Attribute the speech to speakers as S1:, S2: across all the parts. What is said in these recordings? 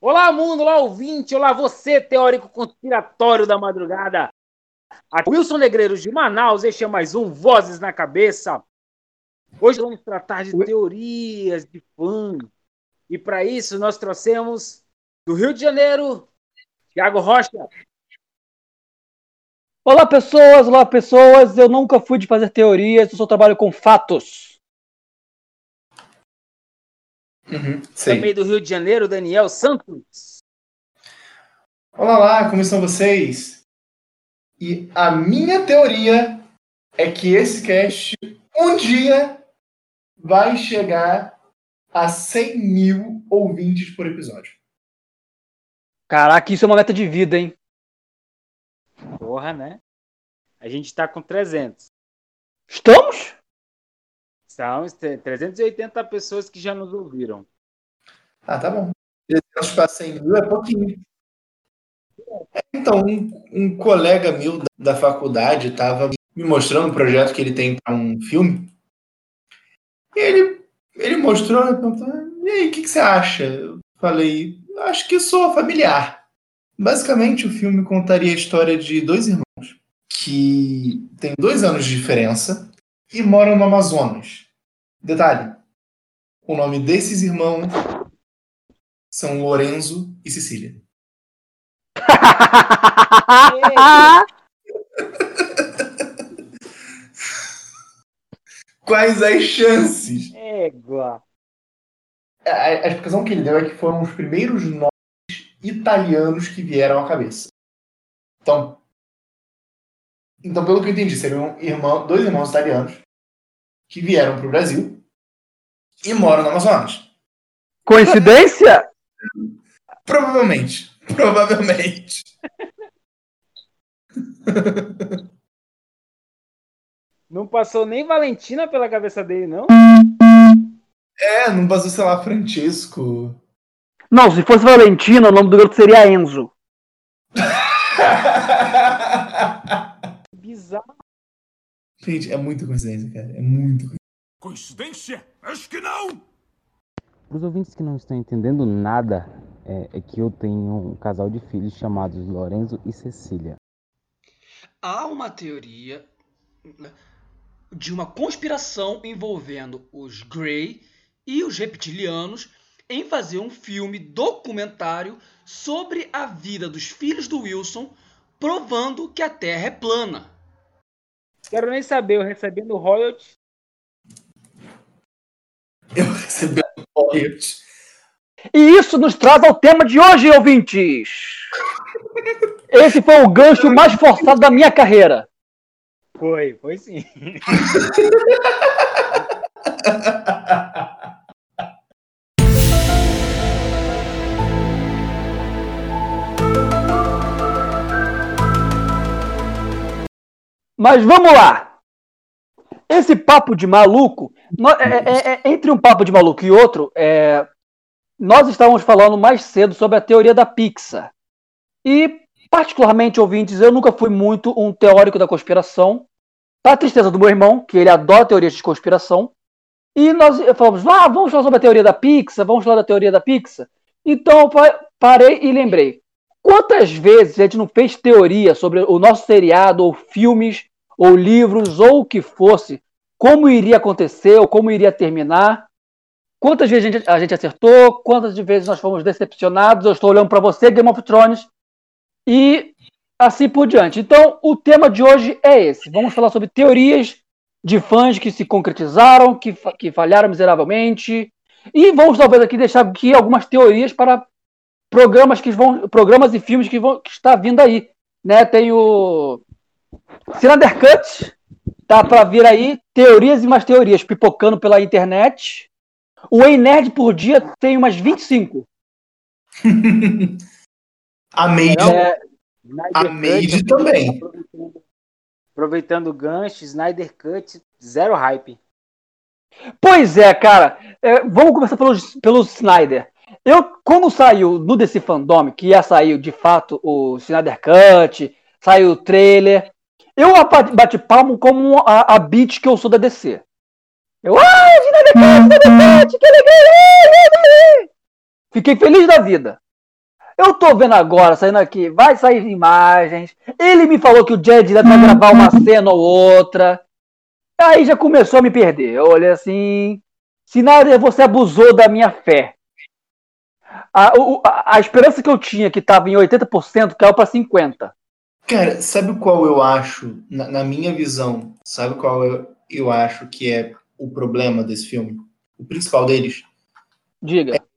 S1: Olá, mundo, olá, ouvinte, olá, você, teórico conspiratório da madrugada. Aqui Wilson Negreiros de Manaus, este é mais um Vozes na Cabeça. Hoje vamos tratar de teorias de fã. E para isso nós trouxemos do Rio de Janeiro, Thiago Rocha.
S2: Olá, pessoas, olá, pessoas. Eu nunca fui de fazer teorias, eu só trabalho com fatos.
S1: Uhum, Também do Rio de Janeiro, Daniel Santos.
S3: Olá lá, como estão vocês? E a minha teoria é que esse cast um dia vai chegar a 100 mil ouvintes por episódio.
S2: Caraca, isso é uma meta de vida, hein?
S1: Porra, né? A gente tá com 300.
S2: Estamos?
S1: São 380 pessoas que já nos ouviram.
S3: Ah, tá bom. 300 para 100 mil é pouquinho. Então, um, um colega meu da, da faculdade estava me mostrando um projeto que ele tem para um filme. E ele, ele mostrou, e aí, o que, que você acha? Eu falei, acho que sou familiar. Basicamente, o filme contaria a história de dois irmãos que têm dois anos de diferença e moram no Amazonas. Detalhe: o nome desses irmãos são Lorenzo e Cecília. Quais as chances?
S1: Égua.
S3: A, a explicação que ele deu é que foram os primeiros nomes italianos que vieram à cabeça. Então, então pelo que eu entendi, seriam irmão, dois irmãos italianos que vieram para o Brasil e moram no Amazonas.
S2: Coincidência?
S3: Provavelmente. Provavelmente.
S1: Não passou nem Valentina pela cabeça dele, não?
S3: É, não passou, sei lá, Francesco.
S2: Não, se fosse Valentina, o nome do garoto seria Enzo.
S3: Gente, é muita coincidência, cara. É muito
S4: Coincidência? Acho que não!
S5: Para os ouvintes que não estão entendendo nada, é, é, que eu tenho um casal de filhos chamados Lorenzo e Cecília.
S6: Há uma teoria de uma conspiração envolvendo os Grey e os reptilianos em fazer um filme documentário sobre a vida dos filhos do Wilson, provando que a Terra é plana.
S1: Quero nem saber, eu recebendo royalties.
S3: Eu recebendo royalties.
S2: E isso nos traz ao tema de hoje, ouvintes. Esse foi o gancho mais forçado da minha carreira.
S1: Foi, foi sim.
S2: Mas vamos lá. Esse papo de maluco, é, é, é, entre um papo de maluco e outro, é, nós estávamos falando mais cedo sobre a teoria da Pixar. E, particularmente, ouvintes, eu nunca fui muito um teórico da conspiração. Para a tristeza do meu irmão, que ele adora teorias de conspiração. E nós falamos, ah, vamos falar sobre a teoria da Pixar, vamos falar da teoria da Pixar. Então, parei e lembrei. Quantas vezes a gente não fez teoria sobre o nosso seriado, ou filmes, ou livros, ou o que fosse, como iria acontecer, ou como iria terminar? Quantas vezes a gente, a gente acertou? Quantas vezes nós fomos decepcionados? Eu estou olhando para você, Game of Thrones, e assim por diante. Então, o tema de hoje é esse. Vamos falar sobre teorias de fãs que se concretizaram, que, que falharam miseravelmente. E vamos talvez aqui deixar aqui algumas teorias para programas que vão, programas e filmes que vão que está vindo aí, né? Tem o Cylinder Cut, tá para vir aí, teorias e mais teorias pipocando pela internet. O Ei Nerd por dia tem umas 25.
S3: a Made, é, a Made também.
S1: Aproveitando, aproveitando o gancho, Snyder Cut, zero hype.
S2: Pois é, cara. É, vamos começar pelo, pelo Snyder. Eu, quando saiu no DC Fandom, que ia sair de fato o Snyder Cut, saiu o trailer, eu bati palmo como a, a beat que eu sou da DC. Eu, ah, Snyder Cut, Snyder Cut, que legal! Fiquei feliz da vida. Eu tô vendo agora, saindo aqui, vai sair imagens. Ele me falou que o Jed vai gravar uma cena ou outra. Aí já começou a me perder. Eu olhei assim. Sinal, você abusou da minha fé. A, a, a esperança que eu tinha, que estava em 80%, caiu para 50%.
S3: Cara, sabe qual eu acho, na, na minha visão, sabe qual eu, eu acho que é o problema desse filme? O principal deles?
S2: Diga.
S3: É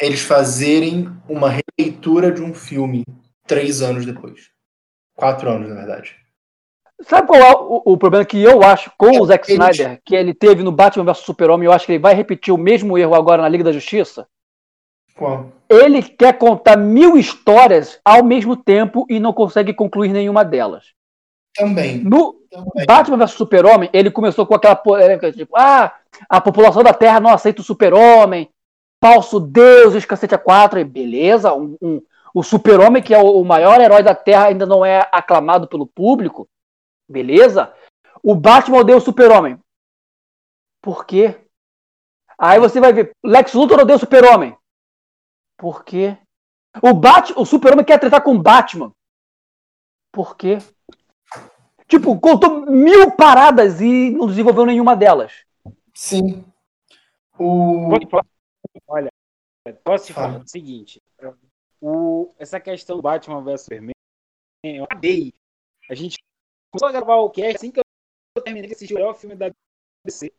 S3: eles fazerem uma releitura de um filme três anos depois. Quatro anos, na verdade.
S2: Sabe qual é o, o problema que eu acho com o Zack Snyder, que ele teve no Batman vs Super-Homem? Eu acho que ele vai repetir o mesmo erro agora na Liga da Justiça.
S3: Qual?
S2: Ele quer contar mil histórias ao mesmo tempo e não consegue concluir nenhuma delas.
S3: Também.
S2: No
S3: Também.
S2: Batman vs Super-Homem, ele começou com aquela polêmica tipo, ah, a população da Terra não aceita o Super-Homem, falso Deus, os cacete a quatro, e beleza, um, um, o Super-Homem, que é o, o maior herói da Terra, ainda não é aclamado pelo público, beleza? O Batman odeia o Super-Homem. Por quê? Aí você vai ver, Lex Luthor odeia o Super-Homem. Por quê? O, Bat o Super-Homem quer tratar com o Batman. Por quê? Tipo, contou mil paradas e não desenvolveu nenhuma delas.
S3: Sim. O...
S1: Olha, posso te falar o seguinte: o, essa questão do Batman vs Superman, eu amei. A gente começou a gravar o cast assim que eu terminei de assistir o melhor filme da DC,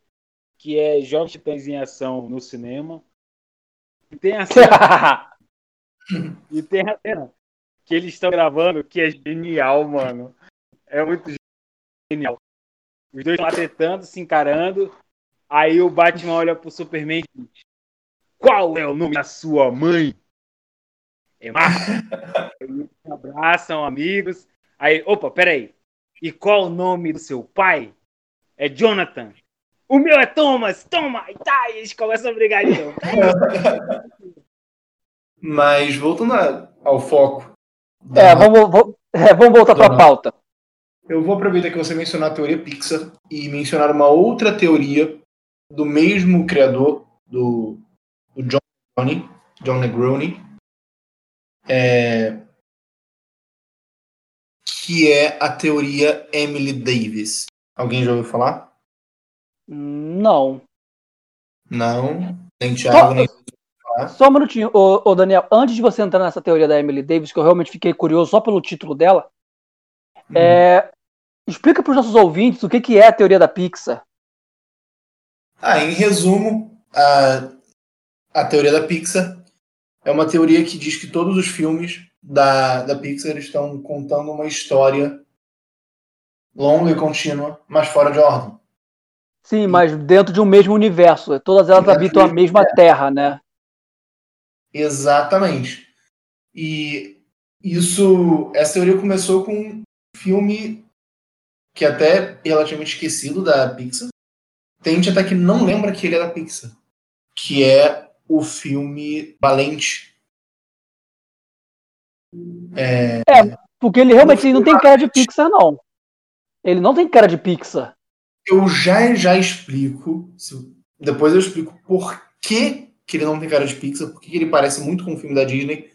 S1: que é Jovens Titãs em Ação no cinema. E tem a cena, e tem a cena que eles estão gravando que é genial, mano. É muito genial. Os dois estão tretando, se encarando. Aí o Batman olha pro Superman e diz: Qual é o nome da sua mãe? É Marta. Eles se abraçam, amigos. Aí, opa, peraí. E qual o nome do seu pai? É Jonathan. O meu é Thomas. Toma! E tá, e eles começam a brigar de novo.
S3: Mas voltando a- ao foco.
S2: É,
S3: da-
S2: vamos, vamos, é, vamos voltar para a pauta.
S3: Eu vou aproveitar que você mencionou a teoria Pixar e mencionar uma outra teoria do mesmo criador, do, do John Negroni, John Negroni, é, que é a teoria Emily Davis. Alguém já ouviu falar?
S2: Não.
S3: Não, nem Thiago, nem
S2: Só um minutinho, ô, ô, Daniel. Antes de você entrar nessa teoria da Emily Davis, que eu realmente fiquei curioso só pelo título dela, é, explica para os nossos ouvintes o que, que é a teoria da Pixar.
S3: Ah, em resumo, a, a teoria da Pixar é uma teoria que diz que todos os filmes da, da Pixar estão contando uma história longa e contínua, mas fora de ordem.
S2: Sim, mas dentro de um mesmo universo. Todas elas
S3: Dentro
S2: habitam a mesma terra, né?
S3: Exatamente. E isso, essa teoria começou com um filme que é até relativamente esquecido da Pixar. Tem gente até que não lembra que ele é da Pixar, que é o filme Valente.
S2: Porque ele realmente não tem cara de Pixar, não. Ele não tem cara de Pixar.
S3: Eu já já explico, depois eu explico por que, que ele não tem cara de Pixar, por que que ele parece muito com o filme da Disney.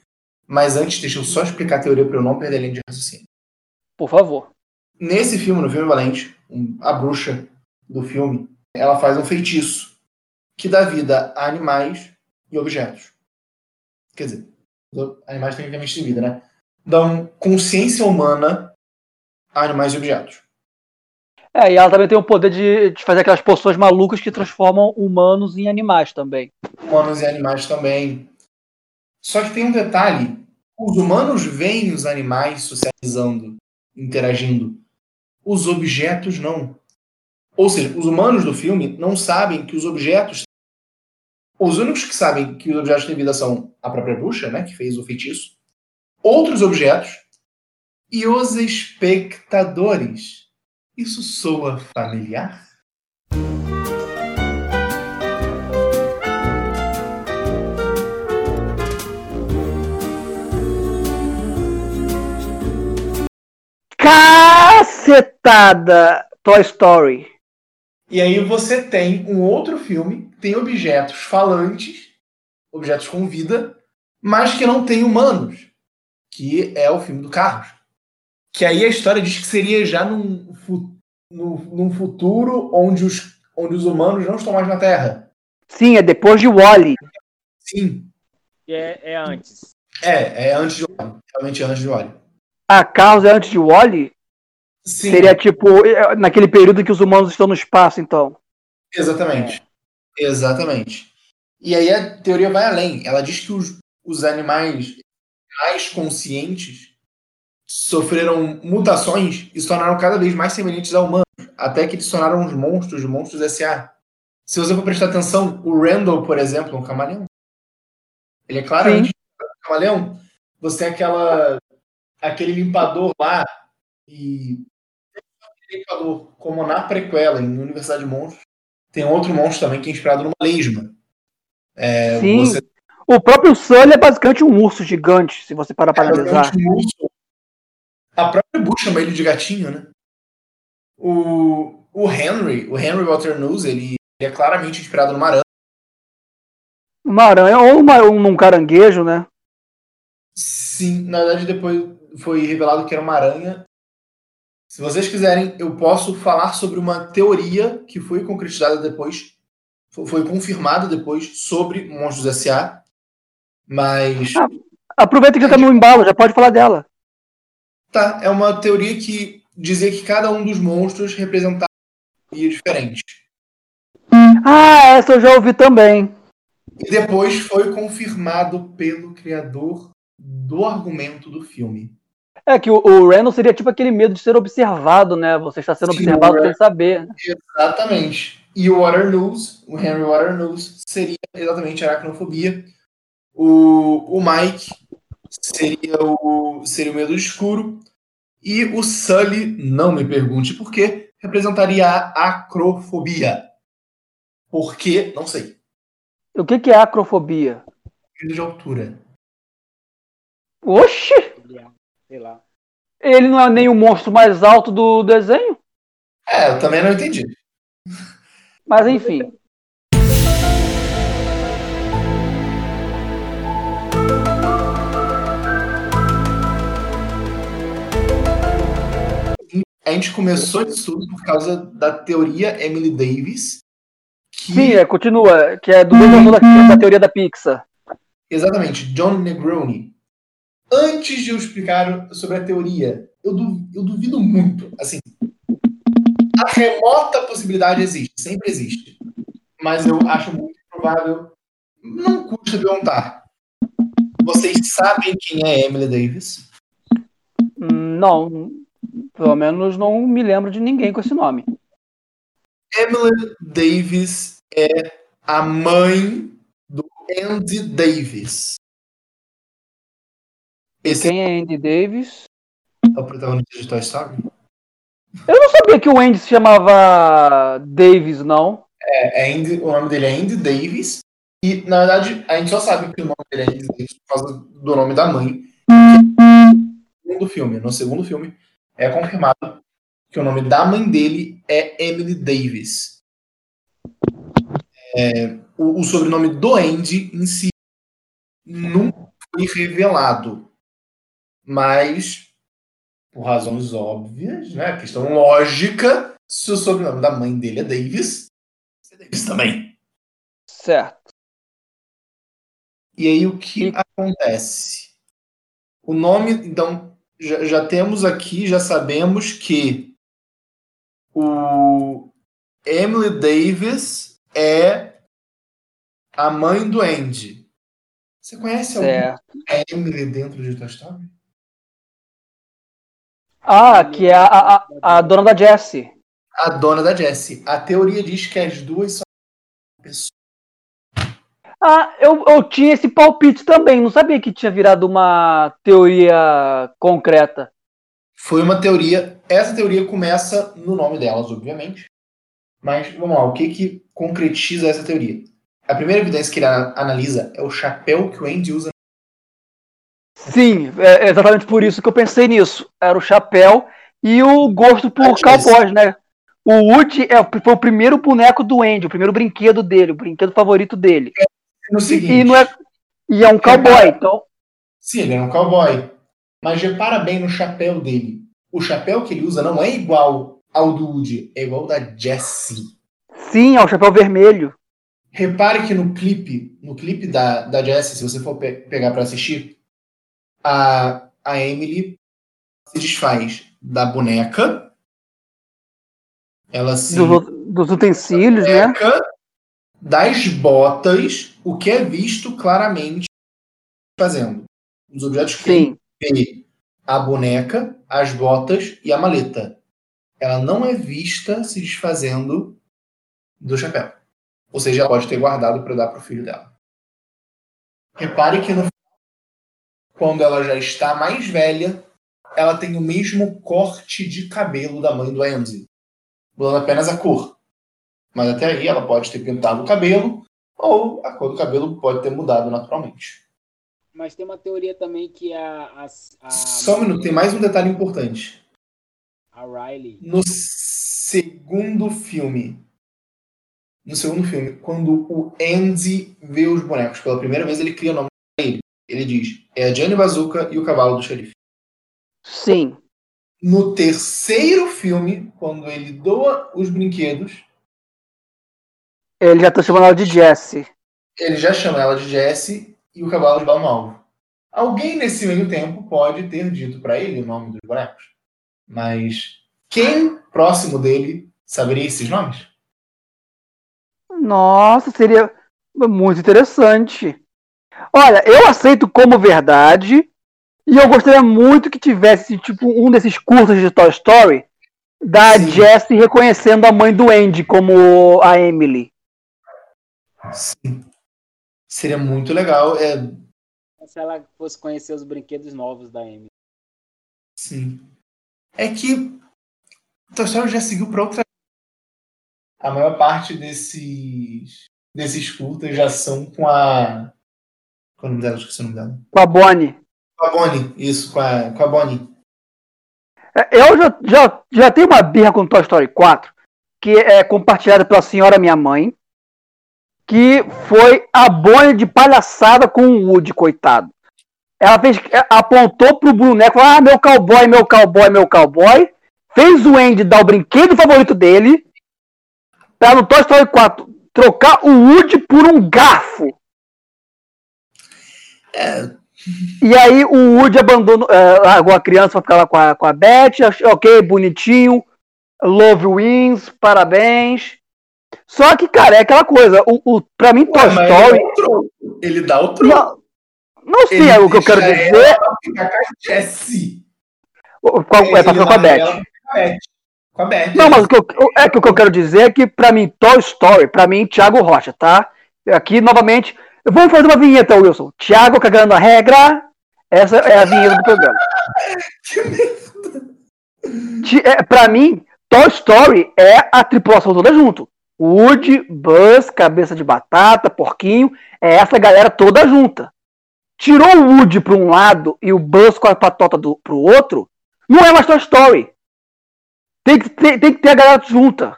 S3: Mas antes, deixa eu só explicar a teoria para eu não perder a linha de raciocínio.
S2: Por favor.
S3: Nesse filme, no filme Valente, a bruxa do filme, ela faz um feitiço que dá vida a animais e objetos. Quer dizer, animais tecnicamente têm vida, né? Dão consciência humana a animais e objetos.
S2: É, e ela também tem o poder de, de fazer aquelas poções malucas que transformam humanos em animais também.
S3: Humanos e animais também. Só que tem um detalhe: os humanos veem os animais socializando, interagindo. Os objetos não. Ou seja, os humanos do filme não sabem que os objetos. Os únicos que sabem que os objetos têm vida são a própria bruxa, né, que fez o feitiço, outros objetos e os espectadores. Isso soa familiar?
S2: Cacetada! Toy Story.
S3: E aí você tem um outro filme, tem objetos falantes, objetos com vida, mas que não tem humanos, que é o filme do Carros. Que aí a história diz que seria já num, fu- num, num futuro onde os, onde os humanos não estão mais na Terra.
S2: Sim, é depois de Wally.
S3: Sim,
S1: é, é antes.
S3: é, é antes de Wally. Realmente é antes de Wally.
S2: A Carros é antes de Wally?
S3: Sim,
S2: Seria tipo é, naquele período que os humanos estão no espaço, então.
S3: exatamente. Exatamente. E aí a teoria vai além. Ela diz que os, os animais mais conscientes sofreram mutações e se tornaram cada vez mais semelhantes a humanos, até que eles se tornaram os monstros, os monstros S.A. Se você for prestar atenção, o Randall, por exemplo, é um camaleão. Ele é claramente um camaleão. Você tem aquela aquele limpador lá e limpador, como na prequela em Universidade de Monstros, tem outro monstro também que é inspirado numa lesma. É,
S2: Sim.
S3: você
S2: O próprio Sully é basicamente um urso gigante, se você parar para analisar.
S3: basicamente um urso. A própria Bush chama ele de gatinho, né? O, o Henry, o Henry Walter News, ele, ele é claramente inspirado numa aranha.
S2: Uma aranha ou uma, um, um caranguejo, né?
S3: Sim, na verdade depois foi revelado que era uma aranha. Se vocês quiserem, eu posso falar sobre uma teoria que foi concretizada depois, fo- foi confirmada depois sobre Monstros S.A. Mas
S2: Ah. Aproveita que já tá no embalo, já pode falar dela.
S3: Tá, é uma teoria que dizia que cada um dos monstros representava uma teoria diferente.
S2: Ah, essa eu já ouvi também.
S3: E depois foi confirmado pelo criador do argumento do filme.
S2: É que o, o Randall seria tipo aquele medo de ser observado, né? Você está sendo
S3: Sim,
S2: observado sem saber.
S3: Exatamente. E o Waternoose, o Henry Waternoose, seria exatamente aracnofobia. O, o Mike seria o, seria o medo escuro. E o Sully, não me pergunte por quê, representaria a acrofobia. Por quê? Não sei.
S2: O que, que é acrofobia?
S3: Medo de altura.
S2: Oxi!
S1: Sei lá.
S2: Ele não é nem o monstro mais alto do desenho?
S3: É, eu também não entendi.
S2: Mas enfim.
S3: A gente começou isso tudo por causa da teoria Emily Davis, que
S2: Sim, é, continua. Que é do mesmo da, da teoria da Pixar.
S3: Exatamente, John Negroni. Antes de eu explicar sobre a teoria, eu, du- eu duvido muito. Assim, a remota possibilidade existe, sempre existe. Mas eu acho muito provável. Não custa perguntar. Vocês sabem quem é Emily Davis?
S2: Hum, Não. Pelo menos não me lembro de ninguém com esse nome.
S3: Emily Davis é a mãe do Andy Davis. Esse
S2: Quem é Andy Davis?
S3: é o protagonista de Toy Story?
S2: Eu não sabia que o Andy se chamava Davis, não.
S3: É Andy, o nome dele é Andy Davis. E, na verdade, a gente só sabe que o nome dele é Andy Davis por causa do nome da mãe. No segundo filme. No segundo filme, é confirmado que o nome da mãe dele é Emily Davis. É, o, o sobrenome do Andy em si nunca foi revelado. Mas, por razões óbvias, né? Questão lógica, se o sobrenome da mãe dele é Davis, é Davis também.
S2: Certo.
S3: E aí o que acontece? O nome, então, já, já temos aqui, já sabemos que o Emily Davis é a mãe do Andy. Você conhece
S2: Certo.
S3: Emily dentro de Toy Story?
S2: Ah, que é a, a, a dona da Jessie.
S3: A dona da Jessie. A teoria diz que as duas são pessoas.
S2: Ah, eu, eu tinha esse palpite também. Não sabia que tinha virado uma teoria concreta.
S3: Foi uma teoria. Essa teoria começa no nome delas, obviamente. Mas vamos lá, o que que concretiza essa teoria? A primeira evidência que ele analisa é o chapéu que o Andy usa.
S2: Sim, é exatamente por isso que eu pensei nisso. Era o chapéu e o gosto por cowboys, né? O Woody é, foi o primeiro boneco do Andy, o primeiro brinquedo dele, o brinquedo favorito dele.
S3: No
S2: E,
S3: seguinte,
S2: e não é, E é um cowboy, então.
S3: Sim, ele é um cowboy. Mas repara bem no chapéu dele. O chapéu que ele usa não é igual ao do Woody, é igual ao da Jessie.
S2: Sim, é o chapéu vermelho.
S3: Repare que no clipe, no clipe da, da Jessie, se você for pe pegar para assistir, a, a Emily se desfaz da boneca. Ela se.
S2: Dos, dos utensílios, né?
S3: Das botas, o que é visto claramente fazendo. Os objetos que
S2: Sim.
S3: vê a boneca, as botas e a maleta. Ela não é vista se desfazendo do chapéu. Ou seja, ela pode ter guardado para dar para o filho dela. Repare que no quando ela já está mais velha, ela tem o mesmo corte de cabelo da mãe do Andy, mudando apenas a cor. Mas até aí ela pode ter pintado o cabelo ou a cor do cabelo pode ter mudado naturalmente.
S1: Mas tem uma teoria também que a. a, a
S3: Só um minuto, tem mais um detalhe importante.
S1: A Riley.
S3: No segundo filme, no segundo filme, quando o Andy vê os bonecos pela primeira vez, ele cria o nome pra ele. Ele diz: é a Johnny Bazooka e o cavalo do xerife.
S2: Sim.
S3: No terceiro filme, quando ele doa os brinquedos,
S2: Ele já tá chamando ela de Jessie.
S3: ele já chama ela de Jessie e o cavalo de no alvo. Alguém nesse meio tempo pode ter dito para ele o nome dos bonecos. Mas quem próximo dele saberia esses nomes?
S2: Nossa, seria muito interessante. Olha, eu aceito como verdade e eu gostaria muito que tivesse tipo um desses cursos de Toy Story da
S3: Sim.
S2: Jessie reconhecendo a mãe do Andy como a Emily.
S3: Sim. Seria muito legal. É,
S1: Se ela fosse conhecer os brinquedos novos da Amy.
S3: sim. É que Toy Story já seguiu para outra. A maior parte desses desses curtas já são com a. Qual é o nome dela? Esqueci o nome dela.
S2: Com a Bonnie.
S3: Com a Bonnie. Isso, com a, com a Bonnie.
S2: É, Eu já, já, já tenho uma birra com Toy Story 4, que é compartilhada pela senhora minha mãe, que foi a Bonnie de palhaçada com o Woody, coitado. Ela fez, apontou pro boneco, ah, meu cowboy, meu cowboy, meu cowboy. Fez o Andy dar o brinquedo favorito dele, pra no Toy Story 4 trocar o Woody por um garfo.
S3: É,
S2: E aí o Woody abandonou, é, largou a criança pra ficar lá com a, com a Beth, ok, bonitinho, love wins, parabéns. Só que, cara, é aquela coisa, o, o, pra mim Toy
S3: Ué, mas
S2: Story...
S3: ele dá o troco. Ele dá o troco.
S2: Não, não sei
S3: Ele
S2: é o que eu quero dizer,
S3: ficar com a Jessie.
S2: é pra ficar com a Beth.
S3: com a Beth.
S2: Não, mas o que eu, é que o que eu quero dizer é que, pra mim, Toy Story, pra mim, Thiago Rocha, tá? Aqui, novamente, vamos fazer uma vinheta, Wilson. Thiago cagando a regra, essa é a vinheta do programa. Ti- é, pra mim, Toy Story é a tripulação toda junto. Woody, Buzz, Cabeça de Batata, Porquinho, é essa galera toda junta. Tirou o Woody pra um lado e o Buzz com a patota do, pro outro, não é mais Toy Story. Tem que, ter, tem que ter a galera junta,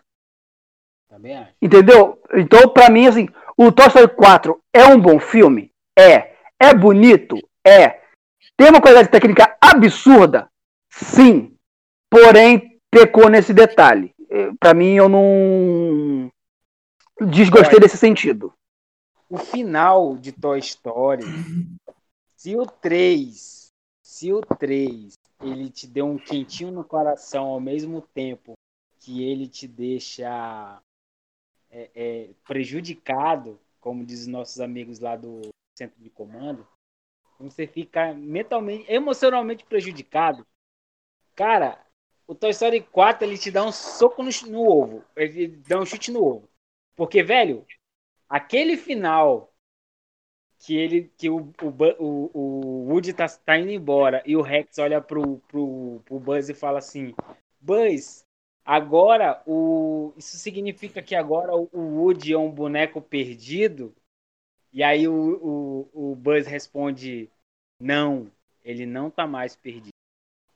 S1: Também acho.
S2: entendeu? Então, pra mim, assim, o Toy Story 4 é um bom filme? É. É bonito? É. Tem uma qualidade técnica absurda? Sim. Porém, pecou nesse detalhe. Eh, Pra mim, eu não desgostei
S1: Olha.
S2: desse sentido.
S1: O final de Toy Story, se o 3, se o 3, ele te deu um quentinho no coração ao mesmo tempo que ele te deixa é, é, prejudicado, como diz os nossos amigos lá do centro de comando, você fica mentalmente, emocionalmente prejudicado. Cara, o Toy Story 4 ele te dá um soco no, no ovo, ele dá um chute no ovo. Porque, velho, aquele final que ele que o, o, o, o Woody tá, tá indo embora e o Rex olha pro, pro, pro Buzz e fala assim: Buzz, agora o. Isso significa que agora o, o Woody é um boneco perdido? E aí o, o, o Buzz responde: Não, ele não tá mais perdido.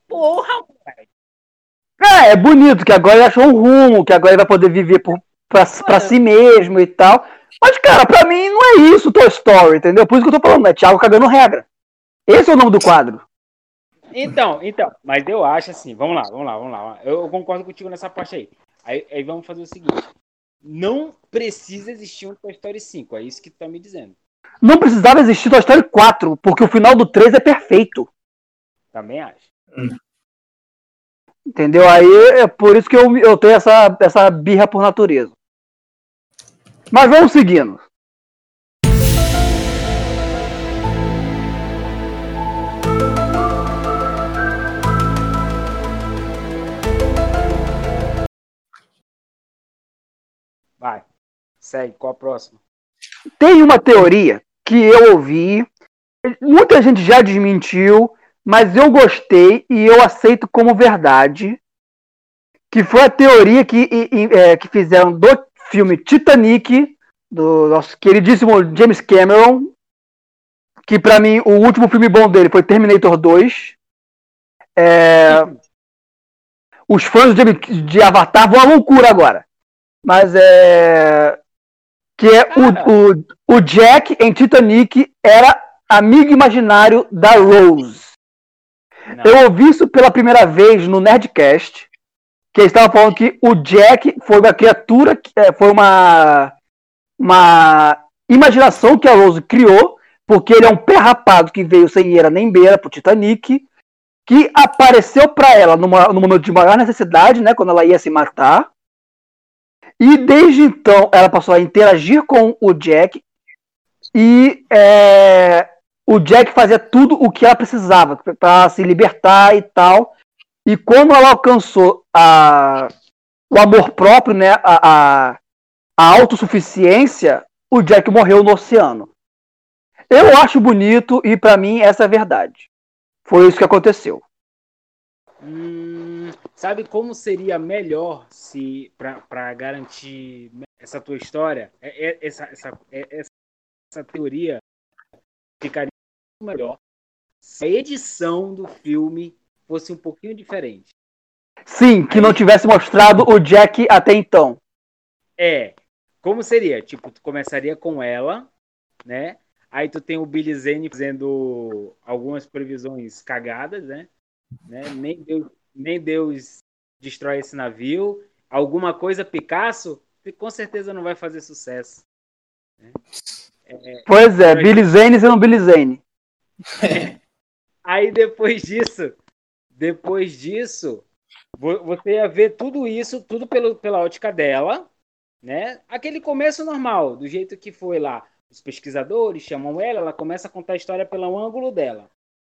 S1: Porra, moleque!
S2: É, é bonito que agora ele achou um rumo, que agora ele vai poder viver por, pra, pra si mesmo e tal. Mas, cara, pra mim não é isso Toy Story, entendeu? Por isso que eu tô falando, é Thiago cagando regra. Esse é o nome do quadro.
S1: Então, então, mas eu acho assim, vamos lá, vamos lá, vamos lá. Eu, concordo contigo nessa parte aí. aí. Aí vamos fazer o seguinte: não precisa existir um Toy Story 5, é isso que tu tá me dizendo.
S2: Não precisava existir Toy Story 4, porque o final do 3 é perfeito.
S1: Também acho.
S2: Entendeu? Aí é por isso que eu, eu tenho essa, essa birra por natureza. Mas vamos seguindo.
S1: Vai. Segue, qual a próxima?
S2: Tem uma teoria que eu ouvi, muita gente já desmentiu, mas eu gostei e eu aceito como verdade, que foi a teoria que, é, que fizeram do filme Titanic, do nosso queridíssimo James Cameron, que pra mim o último filme bom dele foi Terminator 2. É, os fãs de, de Avatar vão à loucura agora. Mas é. Que é o, o, o Jack em Titanic era amigo imaginário da Rose.
S1: Não.
S2: Eu ouvi isso pela primeira vez no Nerdcast, que eles estavam falando que o Jack foi uma criatura, é, foi uma, uma imaginação que a Rose criou, porque ele é um pé rapado que veio sem eira nem beira pro Titanic, que apareceu para ela numa, no momento de maior necessidade, né, quando ela ia se matar. E desde então ela passou a interagir com o Jack e é, o Jack fazia tudo o que ela precisava para se libertar e tal. E quando ela alcançou a, o amor próprio, né, a, a, a autossuficiência, o Jack morreu no oceano. Eu acho bonito e pra mim essa é a verdade. Foi isso que aconteceu.
S1: Hum, sabe como seria melhor se para garantir essa tua história, é- é- essa, essa, é- essa teoria ficaria melhor se a edição do filme fosse um pouquinho diferente.
S2: Sim, que não tivesse mostrado o Jack até então.
S1: É, como seria? Tipo, tu começaria com ela, né? Aí tu tem o Billy Zane fazendo algumas previsões cagadas, né? né? Nem, Deus, nem Deus destrói esse navio. Alguma coisa Picasso, com certeza não vai fazer sucesso.
S2: Pois é, Billy Zane sendo Billy Zane.
S1: Aí depois disso, depois disso, você ia ver tudo isso, tudo pelo, pela ótica dela, né? Aquele começo normal, do jeito que foi lá. Os pesquisadores chamam ela, ela começa a contar a história pelo ângulo dela.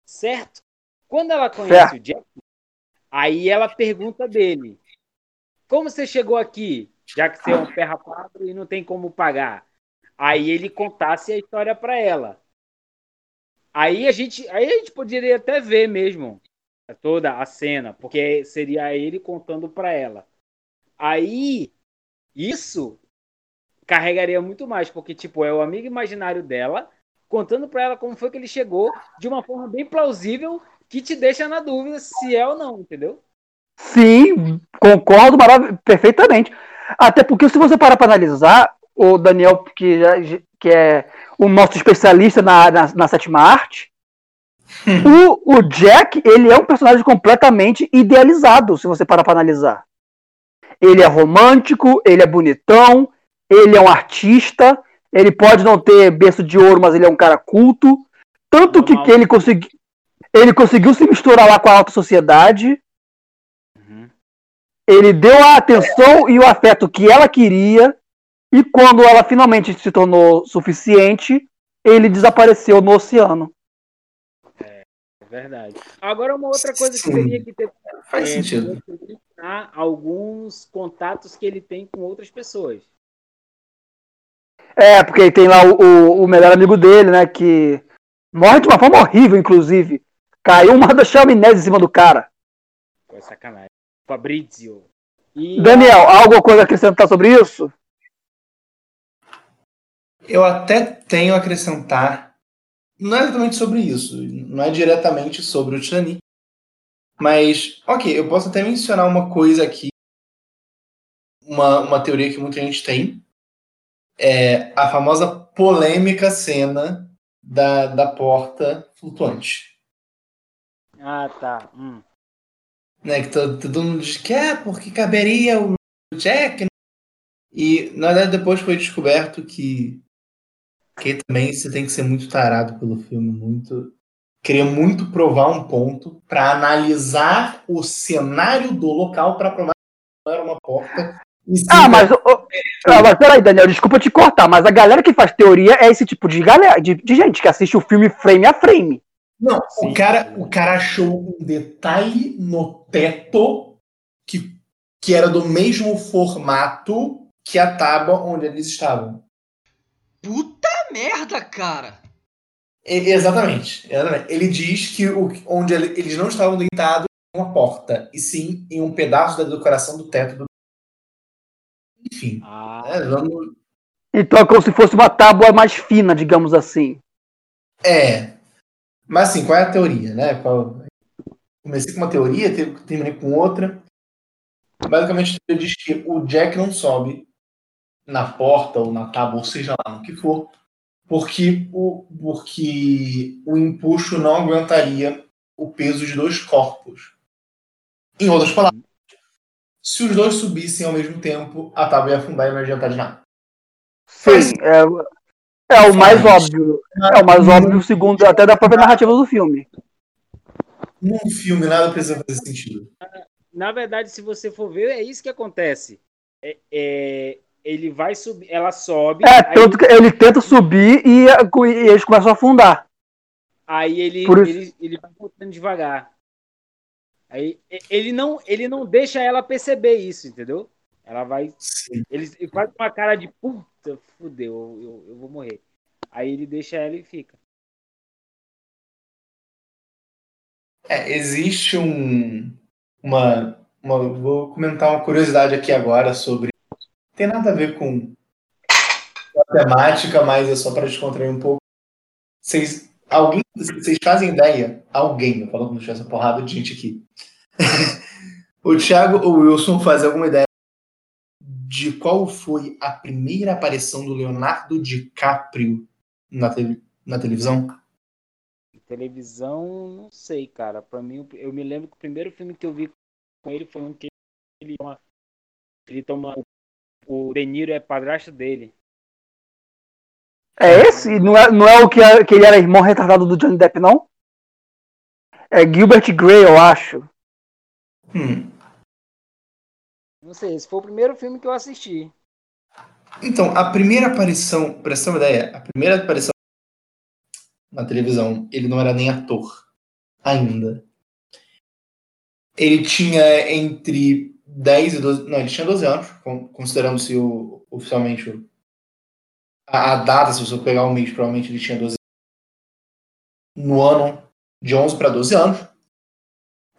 S1: Certo? Quando ela conhece
S2: Certo.
S1: o Jack, aí ela pergunta dele: Como você chegou aqui, já que você é um pé rapado e não tem como pagar? Aí ele contasse a história para ela. Aí a gente, aí a gente poderia até ver mesmo toda a cena, porque seria ele contando para ela. Aí isso carregaria muito mais, porque tipo é o amigo imaginário dela contando para ela como foi que ele chegou de uma forma bem plausível que te deixa na dúvida se é ou não, entendeu?
S2: Sim, concordo perfeitamente. Até porque se você parar para analisar, o Daniel, que, que é o nosso especialista na, na, na sétima arte, o, o Jack, ele é um personagem completamente idealizado, se você parar para analisar. Ele é romântico, ele é bonitão, ele é um artista, ele pode não ter berço de ouro, mas ele é um cara culto. Tanto que, que ele, consegui, ele conseguiu se misturar lá com a alta sociedade. Ele deu a atenção e o afeto que ela queria, e quando ela finalmente se tornou suficiente, ele desapareceu no oceano.
S1: É verdade. Agora uma outra coisa que
S3: Sim.
S1: teria que ter
S3: Faz
S1: é,
S3: sentido.
S1: alguns contatos que ele tem com outras pessoas.
S2: É, porque tem lá o, o, o melhor amigo dele, né, que morre de uma forma horrível, inclusive. Caiu uma das chaminés em cima do cara.
S1: Foi sacanagem. Fabrizio. E
S2: Daniel, alguma coisa a acrescentar sobre isso?
S3: Eu até tenho a acrescentar, não é exatamente sobre isso, não é diretamente sobre o Titanic, mas, ok, eu posso até mencionar uma coisa aqui, uma, uma teoria que muita gente tem, é a famosa polêmica cena da, da porta flutuante.
S1: Ah, tá. Hum.
S3: Né, que todo, todo mundo diz que é porque caberia o Jack. né? E na verdade depois foi descoberto que que também você tem que ser muito tarado pelo filme, muito queria muito provar um ponto para analisar o cenário do local para provar que não era uma porta.
S2: Ah, mas, ô, ah, mas peraí, Daniel, desculpa te cortar, mas a galera que faz teoria é esse tipo de galera, de, de gente que assiste o filme frame a frame.
S3: Não,
S1: Sim.
S3: o cara, o cara achou um detalhe no teto que, que era do mesmo formato que a tábua onde eles estavam.
S6: Puta merda, cara!
S3: Exatamente, exatamente. Ele diz que o, onde ele- eles não estavam deitados em uma porta, e sim em um pedaço da decoração do teto do. Enfim,
S1: Ah,
S3: né, vamos.
S2: Então é como se fosse uma tábua mais fina, digamos assim.
S3: É. Mas assim, qual é a teoria, né? Qual- Comecei com uma teoria, te- terminei com outra. Basicamente, a teoria diz que o Jack não sobe na porta ou na tábua, ou seja lá no que for, porque o, porque o empuxo não aguentaria o peso de dois corpos. Em outras palavras, se os dois subissem ao mesmo tempo, a tábua ia afundar e não ia adiantar de nada.
S2: Sim, é, é o mais óbvio. É o mais óbvio, segundo até da própria narrativa do filme.
S3: Num filme, nada precisa fazer sentido.
S1: na verdade, se você for ver, é isso que acontece. É, é, ele vai subir, ela sobe,
S2: É,
S1: aí,
S2: tanto que ele tenta subir e, e eles começam a afundar.
S1: aí ele,
S2: Por isso-
S1: ele, ele vai voltando devagar. Aí ele não, ele não deixa ela perceber isso, entendeu? Ela vai,
S3: Sim.
S1: ele, ele faz uma cara de puta, fudeu, eu, eu, eu vou morrer. Aí ele deixa ela e fica.
S3: É, existe um, uma, uma- Vou comentar uma curiosidade aqui agora sobre. Tem nada a ver com a temática, mas é só para descontrair um pouco. Vocês, alguém, vocês fazem ideia? Alguém, eu falo como se uma porrada de gente aqui. o Thiago ou o Wilson faz alguma ideia de qual foi a primeira aparição do Leonardo DiCaprio na, tele- na televisão?
S1: Televisão, não sei, cara. Pra mim, eu me lembro que o primeiro filme que eu vi com ele foi um que ele toma, ele toma o De Niro é padrasto dele.
S2: É esse? Não é, não é o que, é- que ele era irmão retardado do Johnny Depp, não? É Gilbert Grey, eu acho.
S3: Hum.
S1: Não sei, esse foi o primeiro filme que eu assisti.
S3: Então, a primeira aparição, pra você ter uma ideia, a primeira aparição na televisão, ele não era nem ator ainda. Ele tinha entre 10 e 12. Não, ele tinha 12 anos, con- considerando-se o, oficialmente o- a, a data, se você pegar o mês, provavelmente ele tinha 12 No ano de 11 para 12 anos.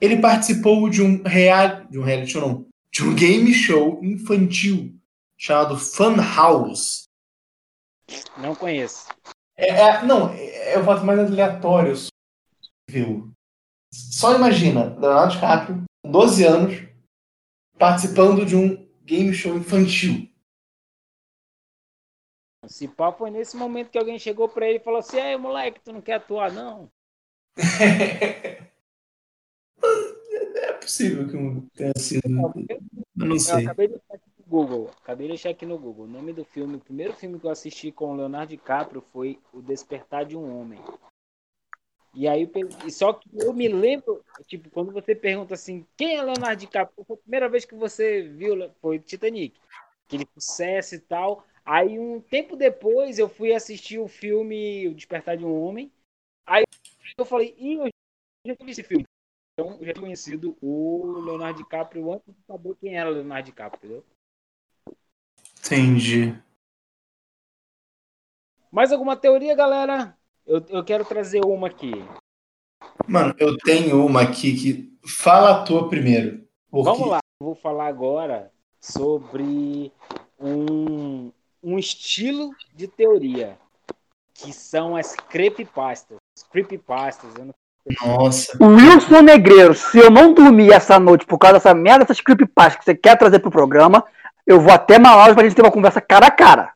S3: Ele participou de um reality, de um reality show, não, de um game show infantil chamado Fun House.
S1: Não conheço.
S3: É, é- não, é, o fato mais aleatório. Viu? Só imagina, Leonardo DiCaprio, com 12 anos, participando de um game show infantil.
S1: Se pá, foi nesse momento que alguém chegou pra ele e falou assim: Ei, moleque, tu não quer atuar, não?
S3: é possível que um tenha sido. Eu não
S1: Eu
S3: sei.
S1: acabei de deixar aqui no Google. Acabei de deixar aqui no Google. O nome do filme, o primeiro filme que eu assisti com o Leonardo DiCaprio foi O Despertar de um Homem. E aí, e só que eu me lembro, tipo, quando você pergunta assim, quem é Leonardo DiCaprio? Foi a primeira vez que você viu, foi Titanic. Aquele sucesso e tal. Aí, um tempo depois, eu fui assistir o filme O Despertar de um Homem. Aí eu falei, ih, eu já vi esse filme. Então, eu já tinha conhecido o Leonardo DiCaprio antes de saber quem era Leonardo DiCaprio, entendeu?
S3: Entendi.
S1: Mais alguma teoria, galera? Eu, eu quero trazer uma aqui.
S3: Mano, eu tenho uma aqui que. Fala a tua primeiro. Porque...
S1: Vamos lá. Eu vou falar agora sobre um, um estilo de teoria, que são as creepypastas. Creepypastas, eu não
S3: Nossa.
S2: Wilson Negreiro, se eu não dormir essa noite por causa dessa merda dessas creepypastas que você quer trazer pro programa, eu vou até Manaus pra gente ter uma conversa cara a cara.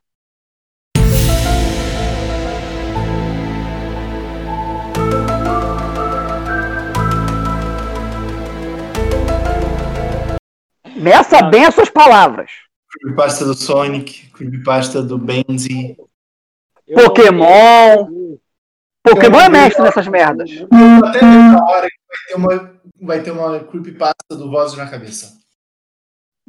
S2: Meça
S1: Não.
S2: bem as suas palavras.
S3: Creepypasta do Sonic, creepypasta do Benzi.
S2: Pokémon. Pokémon é mestre nessas merdas.
S3: Até vendo a hora que vai ter uma, vai ter uma creepypasta do Vozes na cabeça.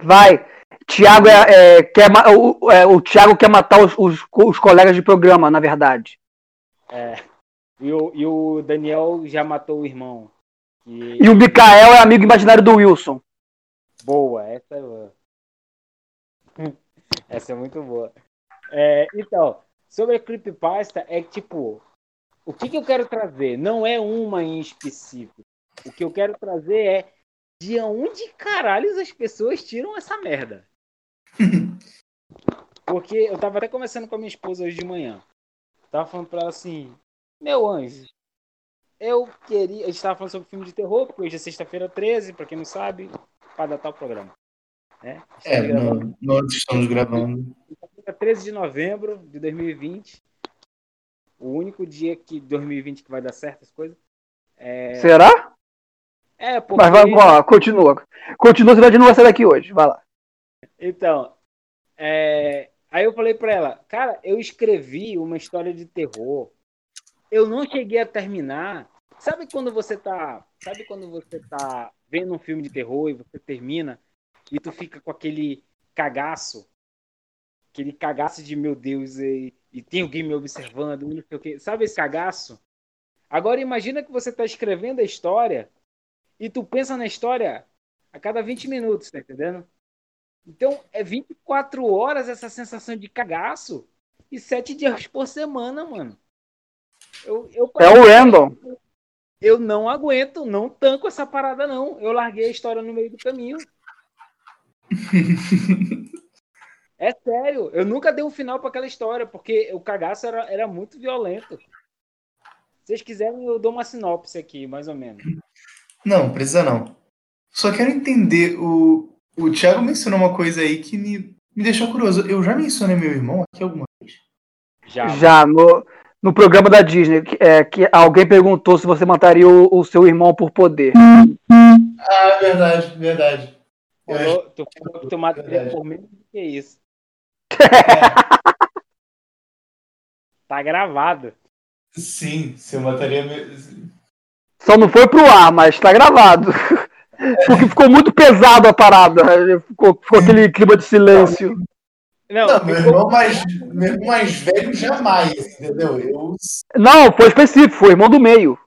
S2: Vai. Tiago é, é, quer, o, é, o Thiago quer matar os, os, os colegas de programa, na verdade.
S1: É. E o, e o Daniel já matou o irmão. Que-
S2: E o Mikael é amigo imaginário do Wilson.
S1: Boa, essa é boa. essa é muito boa. É, então, sobre a creepypasta, é que, tipo, o que, que eu quero trazer? Não é uma em específico. O que eu quero trazer é de onde caralhos as pessoas tiram essa merda. Porque eu tava até conversando com a minha esposa hoje de manhã. Tava falando pra ela assim, meu anjo, eu queria. A gente tava falando sobre filme de terror, porque hoje é sexta-feira 13, pra quem não sabe, pra datar o programa. Né?
S3: É,
S1: gravando
S3: nós estamos gravando.
S1: dia 13 de novembro de 2020. O único dia que 2020 que vai dar certo as coisas.
S2: Será?
S1: É, porque.
S2: Mas vai, ó, continua. Continua, senão a gente não vai sair daqui hoje. Vai lá.
S1: Então, é, aí eu falei pra ela, cara, eu escrevi uma história de terror. Eu não cheguei a terminar. Sabe quando você tá, sabe quando você tá vendo um filme de terror e você termina e tu fica com aquele cagaço, aquele cagaço de meu Deus e, e tem alguém me observando, não sei o quê. Sabe esse cagaço? Agora imagina que você tá escrevendo a história e tu pensa na história a cada 20 minutos, tá entendendo? Então, é 24 horas essa sensação de cagaço e 7 dias por semana, mano. Eu, eu,
S2: É o random.
S1: eu não aguento, não tanco essa parada, não. Eu larguei a história no meio do caminho. É sério, eu nunca dei um final pra aquela história, porque o cagaço era, era muito violento. Se vocês quiserem, eu dou uma sinopse aqui, mais ou menos.
S3: Não, precisa não. Só quero entender. O, o Thiago mencionou uma coisa aí que me, me deixou curioso. Eu já mencionei meu irmão aqui alguma vez.
S1: Já.
S2: Já no, no programa da Disney, que, é, que alguém perguntou se você mataria o, o seu irmão por poder.
S3: Ah, verdade, verdade. Eu
S1: Falou- tu falou que tu mataria
S3: Verdade.
S1: por menos do que isso. Tá gravado.
S3: Sim, se eu mataria.
S2: Só não foi pro ar, mas tá gravado. Porque ficou muito pesado a parada. Ficou, ficou aquele clima de silêncio.
S1: Não,
S3: Não, meu irmão mais, meu irmão mais velho jamais, entendeu? Eu,
S2: Não, foi específico, foi irmão do meio.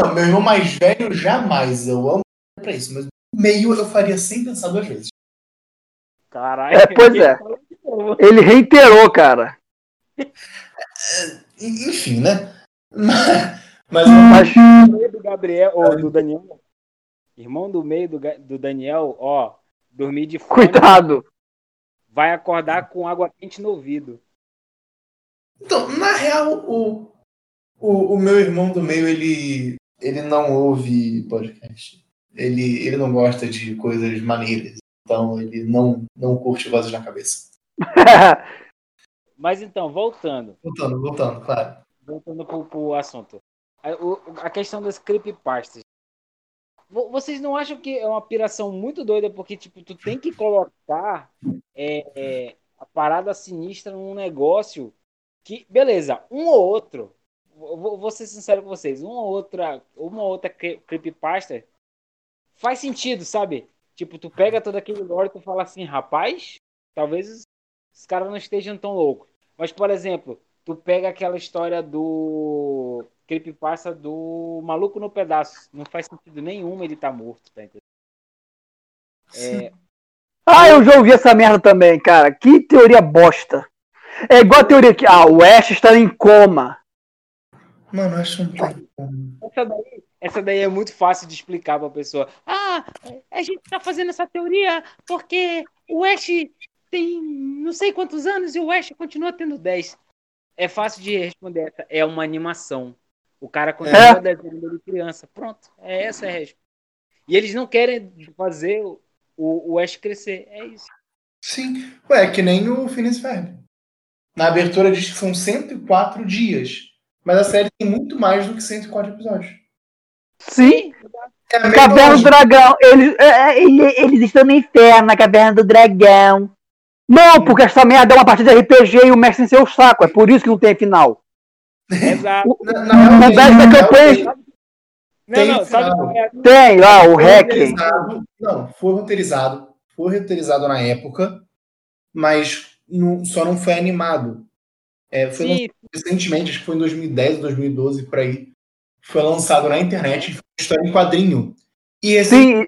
S3: não, meu irmão mais velho jamais. Eu amo pra isso, mas o meio eu faria sem pensar duas vezes.
S1: Caralho.
S2: É, pois é. Ele reiterou, cara.
S3: En- Enfim, né? Mas,
S2: Mas
S1: Irmão do meio do Gabriel, ou do Daniel. Irmão do meio do, do Daniel, ó. Dormir de fome.
S2: cuidado.
S1: Vai acordar com água quente no ouvido.
S3: então, na real, o, o, o meu irmão do meio, ele, ele não ouve podcast. Ele, ele não gosta de coisas maneiras. Então, ele não, não curte vozes na cabeça.
S1: Mas então, voltando.
S3: Voltando, voltando, claro.
S1: voltando pro, pro assunto. A, o- a questão das creepypastas. Vo- Vocês não acham que é uma piração muito doida? Porque, tipo, tu tem que colocar é, é, a parada sinistra num negócio que, beleza, um ou outro, vou, vou- ser sincero com vocês, uma ou outra, uma ou outra cre- creepypasta faz sentido, sabe? Tipo, tu pega todo aquele lore e fala assim, rapaz, talvez os caras não estejam tão loucos. Mas, por exemplo, tu pega aquela história do creepypasta do maluco no pedaço. Não faz sentido nenhum ele tá morto, tá entendendo? É,
S2: Ah, eu já ouvi essa merda também, cara. Que teoria bosta. É igual a teoria que ah, o Ash está em coma.
S3: Mano, eu acho tem como.
S1: essa, daí, essa daí é muito fácil de explicar pra pessoa. Ah, a gente tá fazendo essa teoria porque o Ash tem não sei quantos anos e o Ash continua tendo 10. É fácil de responder essa. É uma animação. O cara continua
S2: É.
S1: desenhando de criança. Pronto. É essa é a resposta. E eles não querem fazer o, o Ash crescer. É isso.
S3: Sim. Ué, é que nem o Phineas Ferb. Na abertura diz que são 104 dias. Mas a série tem muito mais do que 104 episódios.
S2: Sim.
S3: É
S2: Caverna do. Dragão. Eles, é, é, ele- eles estão no inferno, na Caverna do Dragão. Não, porque essa merda é uma partida de RPG e o mestre em seu saco. É por isso que não tem final.
S1: Exato.
S3: Na, na na real,
S2: campanha
S1: Não, não, sabe é?
S2: tem lá o hack.
S3: roteirizado- Não, foi roteirizado. Foi roteirizado na época, mas não- só não foi animado. É, foi lançado recentemente, acho que foi em 2010, 2012, por aí. Foi lançado na internet, foi uma história em quadrinho. E esse
S2: Sim,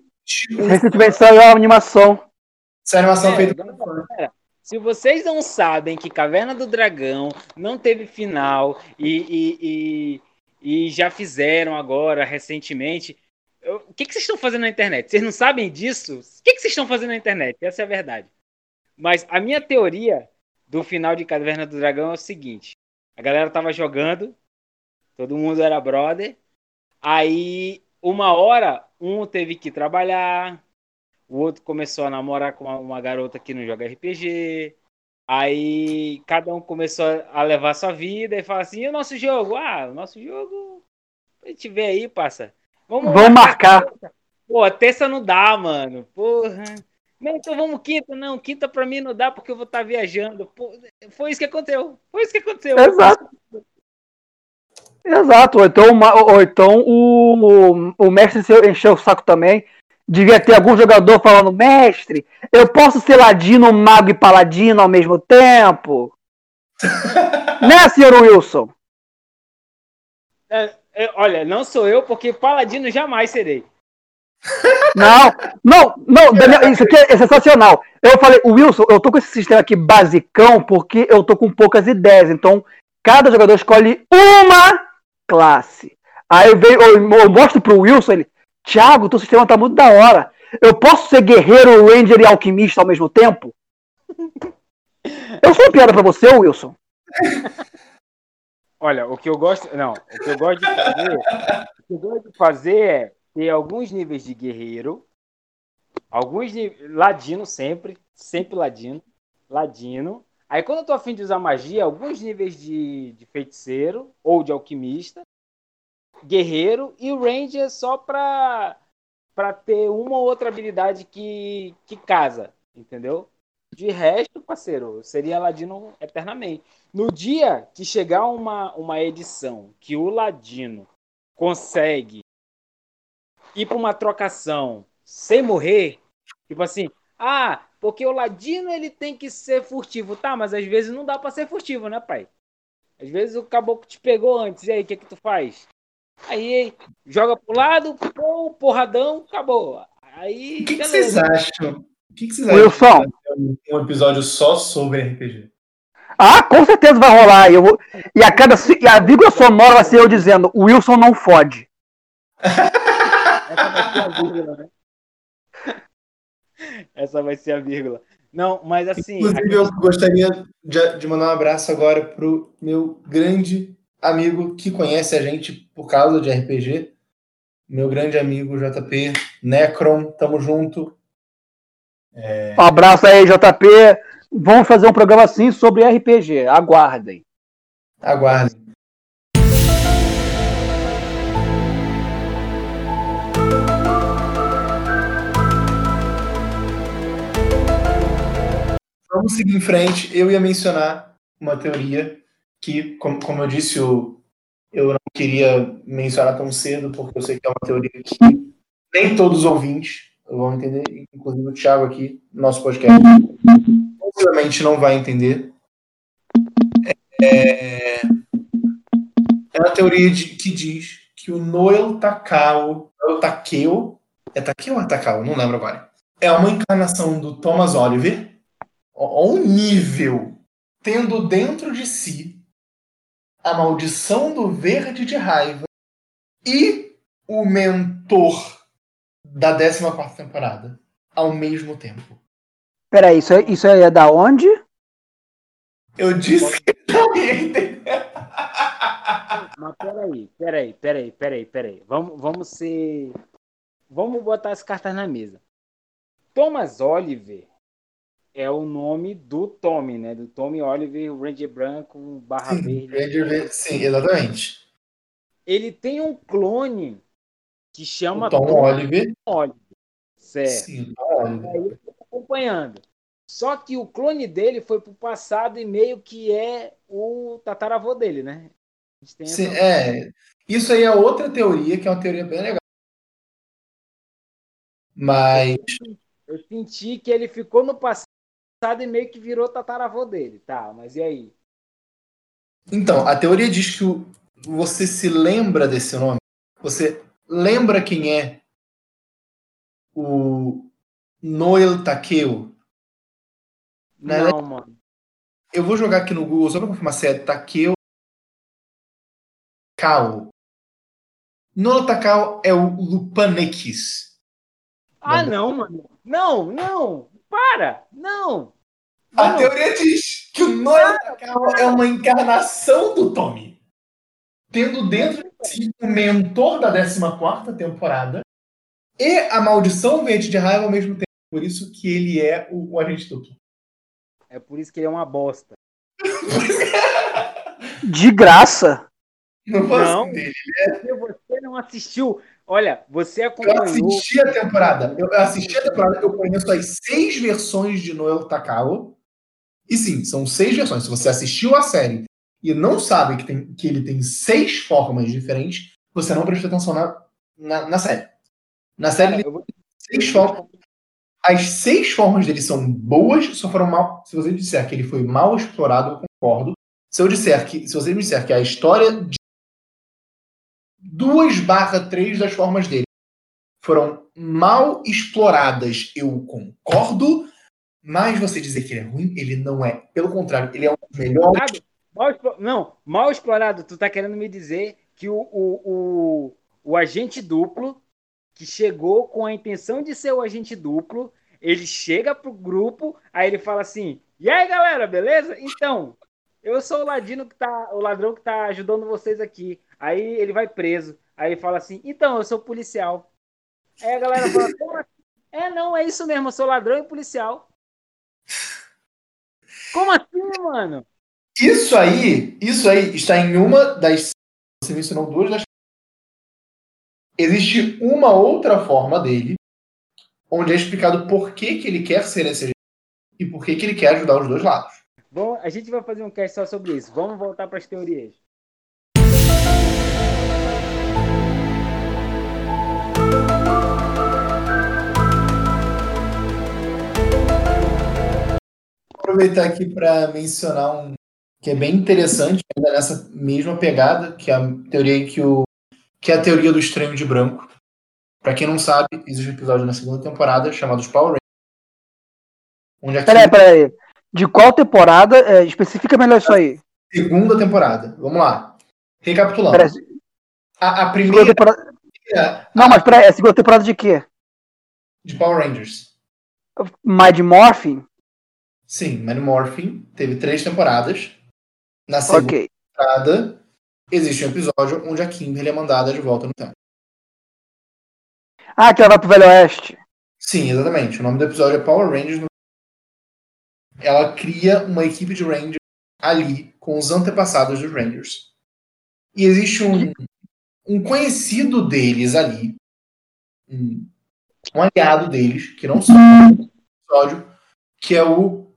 S2: recentemente saiu a animação.
S3: essa animação
S1: É,
S3: feita
S1: não. Se vocês não sabem que Caverna do Dragão não teve final e, e, e, e já fizeram agora, recentemente, o que, que vocês estão fazendo na internet? Vocês não sabem disso? O que, que vocês estão fazendo na internet? Essa é a verdade. Mas a minha teoria do final de Caverna do Dragão é o seguinte: a galera tava jogando, todo mundo era brother, aí uma hora um teve que trabalhar, o outro começou a namorar com uma, uma garota que não joga RPG. Aí cada um começou a levar sua vida e fala assim: e o nosso jogo? Ah, o nosso jogo. A gente vê aí, passa. Vamos,
S2: Vamos marcar.
S1: terça. Pô, terça não dá, mano. Porra. Não, então vamos quinta. Não, quinta pra mim não dá porque eu vou estar viajando. Pô, foi isso que aconteceu. Foi isso que aconteceu.
S2: Exato. Exato. Ou então, ou então o, o, o mestre encheu o saco também. Devia ter algum jogador falando, mestre, eu posso ser ladino, mago e paladino ao mesmo tempo? né, senhor Wilson?
S1: É, é, olha, não sou eu porque paladino jamais serei.
S2: Não, não, não, Daniel, isso aqui é sensacional. Eu falei, Wilson, eu tô com esse sistema aqui basicão porque eu tô com poucas ideias. Então, cada jogador escolhe uma classe. Aí eu, venho, eu, eu mostro pro Wilson, ele, Thiago, teu sistema tá muito da hora. Eu posso ser guerreiro, ranger e alquimista ao mesmo tempo? Eu sou uma piada pra você, Wilson.
S1: Olha, o que eu gosto. Não, o que eu gosto de fazer. o que eu gosto de fazer é ter alguns níveis de guerreiro. Alguns níveis. Ladino sempre. Sempre ladino. Ladino. Aí quando eu tô afim de usar magia, alguns níveis de, de feiticeiro ou de alquimista. Guerreiro. E o Ranger só pra, pra ter uma ou outra habilidade que, que casa. Entendeu? De resto, parceiro, seria ladino eternamente. No dia que chegar uma, uma edição que o Ladino consegue ir para uma trocação sem morrer, tipo assim, ah, porque o Ladino ele tem que ser furtivo, tá? Mas às vezes não dá para ser furtivo, né, pai? Às vezes o caboclo te pegou antes, e aí, o que que tu faz? Aí joga pro lado, pô, porradão, acabou. Aí,
S3: O que, que vocês acham? O que, que vocês
S2: Wilson.
S3: acham um- episódio só sobre RPG?
S2: Ah, com certeza vai rolar. Eu vou- E a cada e a vírgula sonora vai ser eu dizendo, Wilson não fode.
S1: Essa vai ser a vírgula, né? Essa vai ser a vírgula. Não, mas assim.
S3: Inclusive, eu gostaria de, de mandar um abraço agora pro meu grande amigo que conhece a gente por causa de RPG. Meu grande amigo JP, Necron, tamo junto.
S2: Um abraço aí, JP. Vamos fazer um programa assim sobre RPG. Aguardem.
S3: Aguardem. Vamos seguir em frente. Eu ia mencionar uma teoria que, como, como eu disse, eu, eu não queria mencionar tão cedo, porque eu sei que é uma teoria que nem todos os ouvintes vão entender, inclusive o Thiago aqui, no nosso podcast, possivelmente não vai entender. É, é uma teoria de- que diz que o Noel Takao, Noel Takeo, é Takeo ou é Takao? Não lembro agora. É uma encarnação do Thomas Oliver, ao nível, tendo dentro de si a maldição do verde de raiva e o mentor da 14 temporada ao mesmo tempo.
S2: Peraí, isso, é- isso aí é da onde?
S3: Eu disse que não ia entender.
S1: Mas peraí, peraí, peraí, peraí, peraí. Vamos, vamos ser. Vamos botar as cartas na mesa. Thomas Oliver é o nome do Tommy, né? Do Tommy Oliver, o Ranger Branco, barra
S3: Sim,
S1: verde.
S3: Ranger Verde, sim, exatamente.
S1: Ele tem um clone que chama
S3: O Tom Oliver.
S1: Oliver. Certo.
S3: Sim, Tom Oliver.
S1: Acompanhando. Só que o clone dele foi pro passado e meio que é o tataravô dele, né?
S3: Sim,
S1: essa-
S3: é. Isso aí é outra teoria, que é uma teoria bem legal. Mas
S1: Eu senti que ele ficou no passado e meio que virou tataravô dele. Tá, mas e aí?
S3: Então, a teoria diz que você se lembra desse nome? Você lembra quem é o Noel Takeo? Né?
S1: Não, mano.
S3: Eu vou jogar aqui no Google só para confirmar se é Takeo Kao. Noel Takao é o Lupanekis.
S1: Ah,
S3: não,
S1: mano. Não, não. Para. Não.
S3: A
S1: Não.
S3: teoria diz que o Noel é uma encarnação do Tommy, tendo dentro de si o mentor da 14ª temporada e a maldição verde de raiva ao mesmo tempo. Por isso que ele é o, o agente duplo.
S1: É por isso que ele é uma bosta.
S2: De graça.
S3: Não
S1: Não.
S3: dele.
S1: Porque você não assistiu. Olha, você
S3: Eu
S1: acompanhou.
S3: assisti a temporada. Eu assisti a temporada, eu conheço as seis versões de Noel Takao. E sim, são seis versões. Se você assistiu a série e não sabe que, tem, que ele tem seis formas diferentes, você não prestou atenção na, na, na série. Na série,
S1: Cara,
S3: ele
S1: eu vou-
S3: tem seis formas. As seis formas dele são boas, só foram mal. Se você disser que ele foi mal explorado, eu concordo. Se eu disser que. Se você me disser que a história 2 barra 3 das formas dele foram mal exploradas, eu concordo. Mas você dizer que ele é ruim, ele não é. Pelo contrário, ele é um.
S1: Explorado? Mal Não, mal explorado. Tu tá querendo me dizer que o, o, o, o agente duplo, que chegou com a intenção de ser o agente duplo, ele chega pro grupo, aí ele fala assim: E aí, galera, beleza? Então, eu sou o ladino que tá. O ladrão que tá ajudando vocês aqui. Aí ele vai preso. Aí ele fala assim: Então, eu sou policial. Aí a galera fala: "Como assim?" É, não, é isso mesmo, eu sou ladrão e policial. Como assim, mano?
S3: Isso aí, isso aí está em uma das. Você mencionou duas das. Existe uma outra forma dele, onde é explicado por que, que ele quer ser esse e por que, que ele quer ajudar os dois lados.
S1: Bom, a gente vai fazer um cast só sobre isso. Vamos voltar para as teorias.
S3: Aproveitar aqui para mencionar um que é bem interessante, ainda nessa mesma pegada, que é a teoria que o que é a teoria do estranho de branco. Para quem não sabe, existe um episódio na segunda temporada chamado Power Rangers, onde aqui
S2: Peraí, peraí. De qual temporada? É, especifica melhor isso aí.
S3: segunda temporada. Vamos lá. Recapitulando.
S2: Peraí,
S3: A, a primeira
S2: temporada... Não, mas peraí, é segunda temporada de quê?
S3: de Power Rangers.
S2: Mad Morphin?
S3: Sim, Mad Morphin teve três temporadas. Na segunda
S2: Ok.
S3: temporada existe um episódio onde a Kimberly é mandada de volta no tempo.
S2: Ah, que ela vai pro Velho Oeste.
S3: Sim, exatamente. O nome do episódio é Power Rangers. Ela cria uma equipe de Rangers ali com os antepassados dos Rangers. E existe um, um conhecido deles ali, um, um aliado deles, que não do episódio, que é o,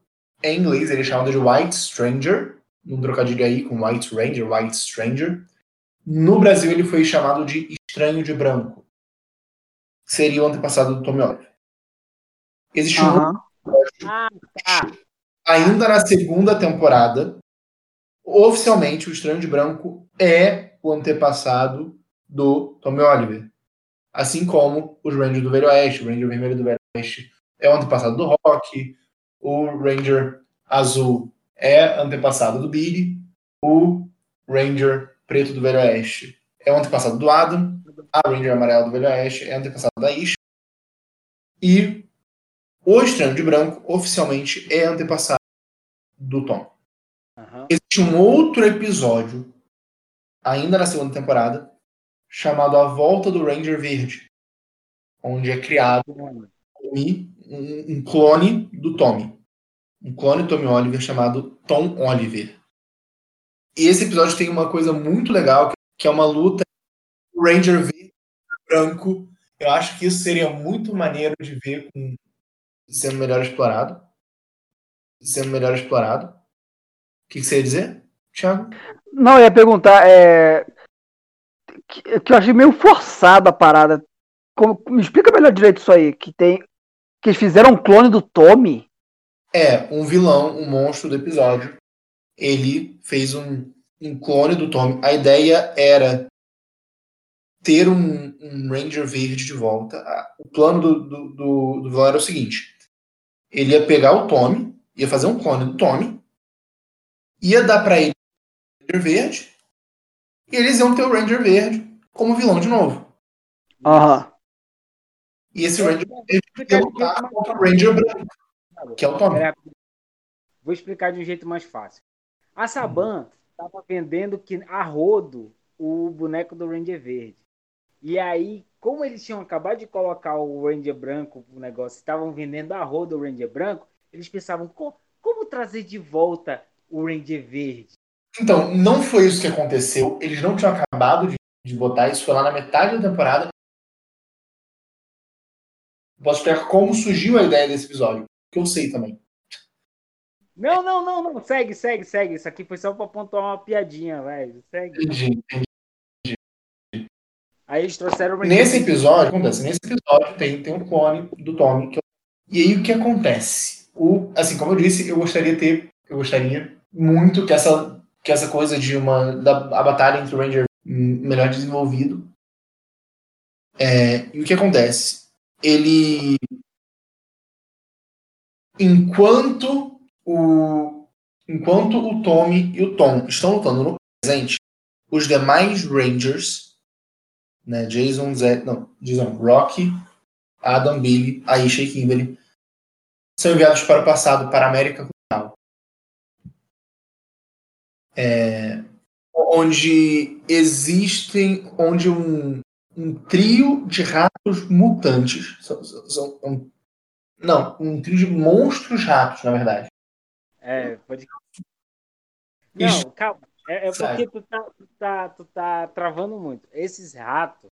S3: em inglês, ele é chamado de White Stranger, num trocadilho aí com White Ranger, White Stranger. No Brasil ele foi chamado de Estranho de Branco, seria o antepassado do Tommy Oliver. Existe um.
S1: Ah, tá.
S3: ainda na segunda temporada, oficialmente o Estranho de Branco é o antepassado do Tommy Oliver. Assim como os Rangers do Velho Oeste, o Ranger Vermelho do Velho Oeste é o antepassado do Rock, o Ranger Azul é antepassado do Billy, o Ranger Preto do Velho Oeste é o antepassado do Adam, a Ranger Amarelo do Velho Oeste é antepassado da Isha, e o Estranho de Branco oficialmente é antepassado do Tom.
S1: Aham.
S3: Existe um outro episódio, ainda na segunda temporada, chamado A Volta do Ranger Verde, onde é criado um, um clone do Tommy. Um clone do Tommy Oliver chamado Tom Oliver. E esse episódio tem uma coisa muito legal, que é uma luta Ranger o branco. Eu acho que isso seria muito maneiro de ver com sendo melhor explorado. Sendo melhor explorado. O que, que você ia dizer, Thiago?
S2: Não, eu ia perguntar, é. Que, que eu achei meio forçada a parada. Como- me explica melhor direito isso aí. Que tem. Que eles fizeram um clone do Tommy.
S3: É, um vilão, um monstro do episódio. Ele fez um, um clone do Tommy. A ideia era ter um, um Ranger verde de volta. O plano do, do, do, do vilão era o seguinte: ele ia pegar o Tommy, ia fazer um clone do Tommy, ia dar pra ele o Ranger verde, e eles iam ter o Ranger verde como vilão de novo.
S2: Aham.
S3: E esse Ranger verde ia lutar contra o Ranger branco, que é o Tommy.
S1: Vou explicar de um jeito mais fácil. A Saban estava vendendo que a rodo o boneco do Ranger Verde. E aí, como eles tinham acabado de colocar o Ranger branco no negócio, estavam vendendo a rodo o Ranger branco, eles pensavam, "Co- como trazer de volta o Ranger Verde?
S3: Então, não foi isso que aconteceu. Eles não tinham acabado de, de botar isso, foi lá na metade da temporada. Posso explicar como surgiu a ideia desse episódio, que eu sei também.
S1: Não, não, não, não. Segue, segue, segue. Isso aqui foi só para pontuar uma piadinha, velho. Segue.
S3: Entendi, entendi.
S1: Aí eles trouxeram o Ranger
S3: Nesse episódio, acontece, nesse episódio tem, tem um clone do Tommy. que eu- E aí o que acontece? O, assim, como eu disse, eu gostaria ter, eu gostaria muito que essa, que essa coisa de uma da a batalha entre o Ranger melhor desenvolvido. É, e o que acontece? Ele enquanto o enquanto o Tommy e o Tom estão lutando no presente, os demais Rangers, né, Jason, Zé, não, Jason, Rocky, Adam, Billy, Aisha e Kimberly, são enviados para o passado, para a América Continental. É, onde existem, onde um, um trio de ratos mutantes, são, são- são- um- não, um trio de monstros ratos, na verdade.
S1: É, pode.
S3: Isso.
S1: Não, calma. É, é porque tu tá, tu, tá, tu tá travando muito. Esses ratos,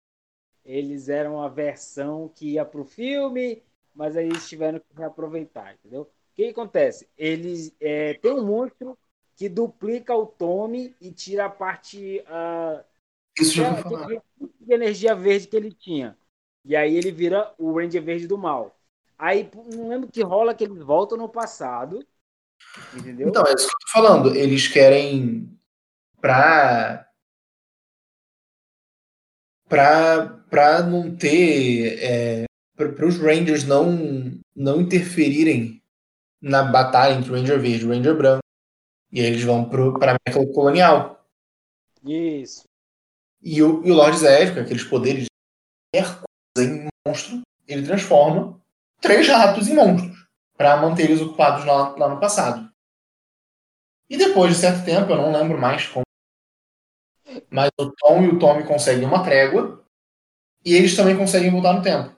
S1: eles eram a versão que ia pro filme, mas aí eles tiveram que reaproveitar, entendeu? O que acontece? Eles é, tem um monstro que duplica o Tommy e tira a parte ah,
S3: Isso já
S1: é,
S3: vou falar.
S1: de energia verde que ele tinha. E aí ele vira o Ranger Verde do mal. Aí não lembro que rola que eles voltam no passado. Entendeu?
S3: Então, é isso que eu tô falando. Eles querem pra. pra, pra não ter. É, para os Rangers não, não interferirem na batalha entre o Ranger Verde e o Ranger Branco. E aí eles vão para a América Colonial.
S1: Isso.
S3: E o, e o Lord Zed, com aqueles poderes de qualquer coisa em monstro, ele transforma três ratos em monstros para manter eles ocupados lá, lá no passado. E depois de certo tempo, eu não lembro mais como, mas o Tom e o Tommy conseguem uma trégua e eles também conseguem voltar no tempo.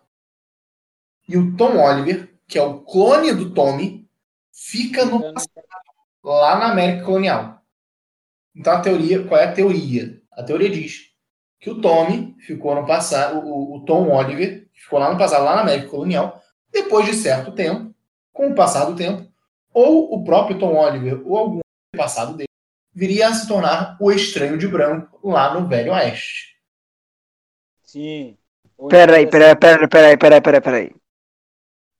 S3: E o Tom Oliver, que é o clone do Tommy, fica no lá na América Colonial. Então a teoria, qual é a teoria? A teoria diz que o Tommy ficou no passado, o, o Tom Oliver ficou lá no passado, lá na América Colonial, depois de certo tempo, com o passar do tempo, ou o próprio Tom Oliver ou algum passado dele viria a se tornar o estranho de branco lá no Velho Oeste.
S1: Sim.
S2: Peraí,
S1: então,
S2: peraí, peraí, peraí, peraí, peraí, peraí.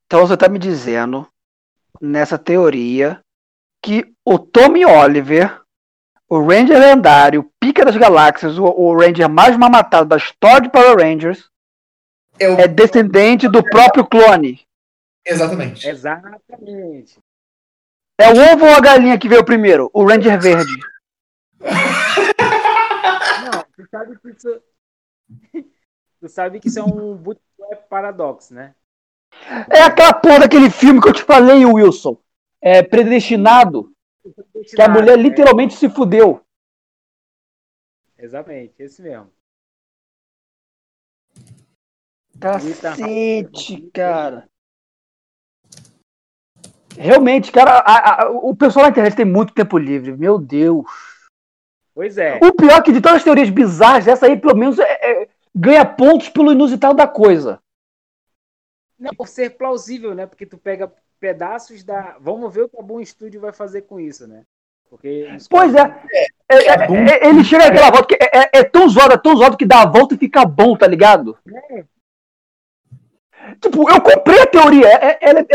S2: Então você tá me dizendo, nessa teoria, que o Tommy Oliver, o Ranger lendário, Pica das Galáxias, o, o Ranger mais mamatado da história de Power Rangers,
S3: É o...
S2: é descendente do próprio clone.
S3: Exatamente.
S1: Exatamente.
S2: É o ovo ou a galinha que veio primeiro? O Ranger verde.
S1: Não, tu sabe que isso. tu sabe que isso é um bootstrap paradoxo, né?
S2: É aquela porra daquele filme que eu te falei, Wilson. É predestinado. Que a mulher
S1: É,
S2: literalmente se fudeu.
S1: Exatamente, esse mesmo.
S2: Cacete, cara. Realmente, cara, a- a- o pessoal na internet tem muito tempo livre. Meu Deus.
S1: Pois é.
S2: O pior é que de todas as teorias bizarras, essa aí pelo menos é- é- ganha pontos pelo inusitado da coisa.
S1: Não, por ser plausível, né? Porque tu pega pedaços da. Vamos ver o que a Boom Studio vai fazer com isso, né? Porque
S2: pois é. É, é, é, ele chega aquela volta que é, é, tão zoado, é tão zoado que dá a volta e fica bom, tá ligado? Tipo, eu comprei a teoria. ela,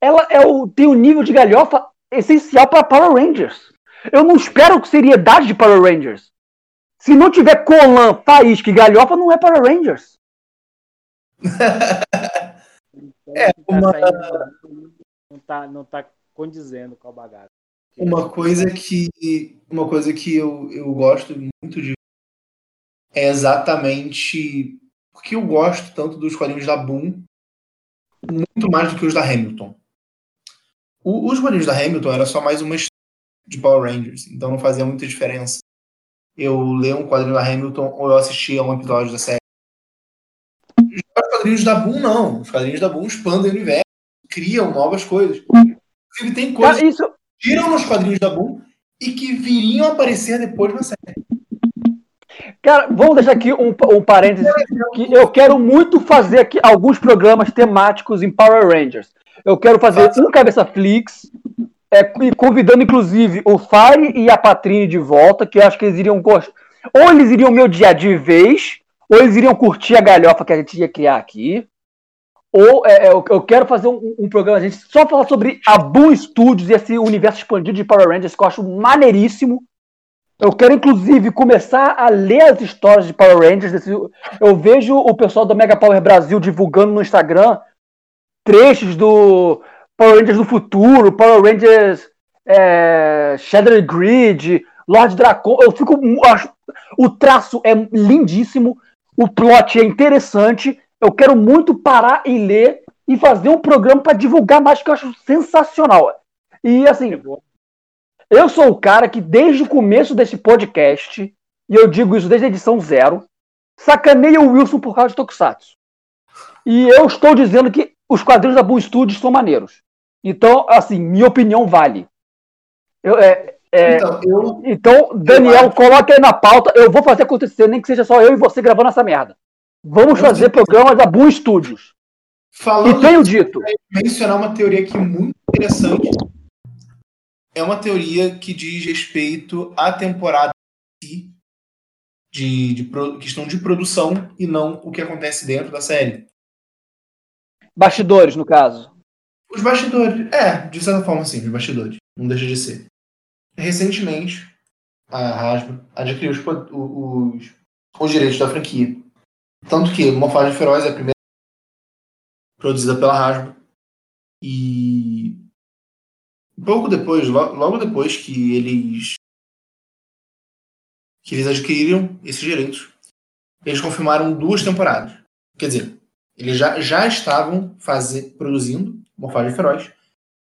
S2: ela é o, tem o um nível de galhofa essencial para Power Rangers. Eu não espero seriedade de Power Rangers. Se não tiver Colan, Faísca e Galhofa, não é Power Rangers.
S3: é, uma...
S1: não, tá, não tá condizendo com a bagaça.
S3: Uma coisa que, uma coisa que eu, eu gosto muito de é exatamente porque eu gosto tanto dos quadrinhos da Boom muito mais do que os da Hamilton. O, os quadrinhos da Hamilton era só mais uma história de Power Rangers, então não fazia muita diferença eu ler um quadrinho da Hamilton ou eu assistir a um episódio da série. Já os quadrinhos da Boom, não. Os quadrinhos da Boom expandem o universo, criam novas coisas. Inclusive, tem coisas
S2: isso...
S3: que viram nos quadrinhos da Boom e que viriam aparecer depois na série.
S2: Cara, vamos deixar aqui um, um parênteses que eu quero muito fazer aqui alguns programas temáticos em Power Rangers. Eu quero fazer um Cabeça Flix, é, convidando inclusive o Fire e a Patrine de volta, que eu acho que eles iriam gostar. Ou eles iriam me odiar de vez, ou eles iriam curtir a galhofa que a gente ia criar aqui. Ou é, é eu, quero fazer um, um, programa, a gente só falar sobre a Boom Studios e esse universo expandido de Power Rangers, que eu acho maneiríssimo. Eu quero, inclusive, começar a ler as histórias de Power Rangers. Desse, eu vejo o pessoal do Mega Power Brasil divulgando no Instagram trechos do Power Rangers do futuro, Power Rangers é, Shadow Grid, Lord Dracon. Eu fico. Acho, o traço é lindíssimo, o plot é interessante. Eu quero muito parar e ler e fazer um programa para divulgar mais, que eu acho sensacional. E assim, eu sou o cara que desde o começo desse podcast, e eu digo isso desde a edição zero, sacaneia o Wilson por causa de Tokusatsu. E eu estou dizendo que os quadrinhos da Boom Studios são maneiros. Então, assim, minha opinião vale. Eu, é, é, então, eu, então, Daniel, eu coloque aí na pauta. Eu vou fazer acontecer, nem que seja só eu e você gravando essa merda. Vamos fazer programas da Boom Studios.
S3: Falando
S2: e tenho dito.
S3: mencionar uma teoria aqui muito interessante. É uma teoria que diz respeito à temporada de, de, de questão de produção e não o que acontece dentro da série.
S2: Bastidores, no caso.
S3: Os bastidores. É, de certa forma, sim, os bastidores. Não deixa de ser. Recentemente, a Hasbro adquiriu os, os, os direitos da franquia. Tanto que Morfagem Feroz é a primeira produzida pela Hasbro. E pouco depois, logo depois que eles que eles adquiriram esses direitos, eles confirmaram duas temporadas. Quer dizer, eles já, já estavam fazer, produzindo Morfagem Feroz,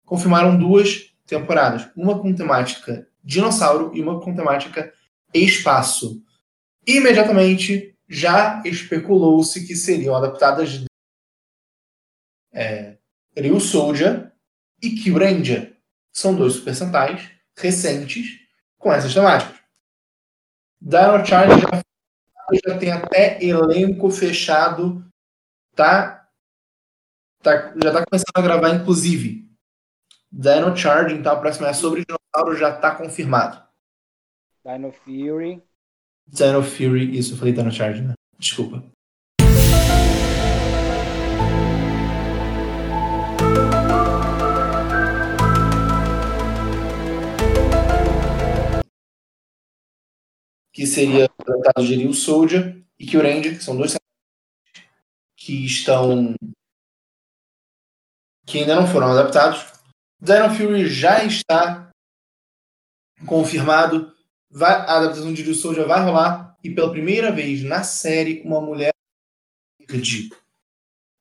S3: confirmaram duas temporadas, uma com temática dinossauro e uma com temática espaço. Imediatamente já especulou-se que seriam adaptadas é, Ryu Soldier e Kyuranger. São dois Super Sentais recentes com essas temáticas. Dino Charge já, já tem até elenco fechado, tá Tá, já tá começando a gravar, inclusive. Dino Charge, então a próxima é sobre dinossauro, já tá confirmado.
S1: Dino Fury.
S3: Dino Fury, isso, eu falei Dino Charge, né? Desculpa. que seria tratado de Ryu Soldier e Kyuranger, que são dois que estão que ainda não foram adaptados. Dino Fury já está confirmado. Vai, a adaptação de Jiu já vai rolar. E pela primeira vez na série, uma mulher de.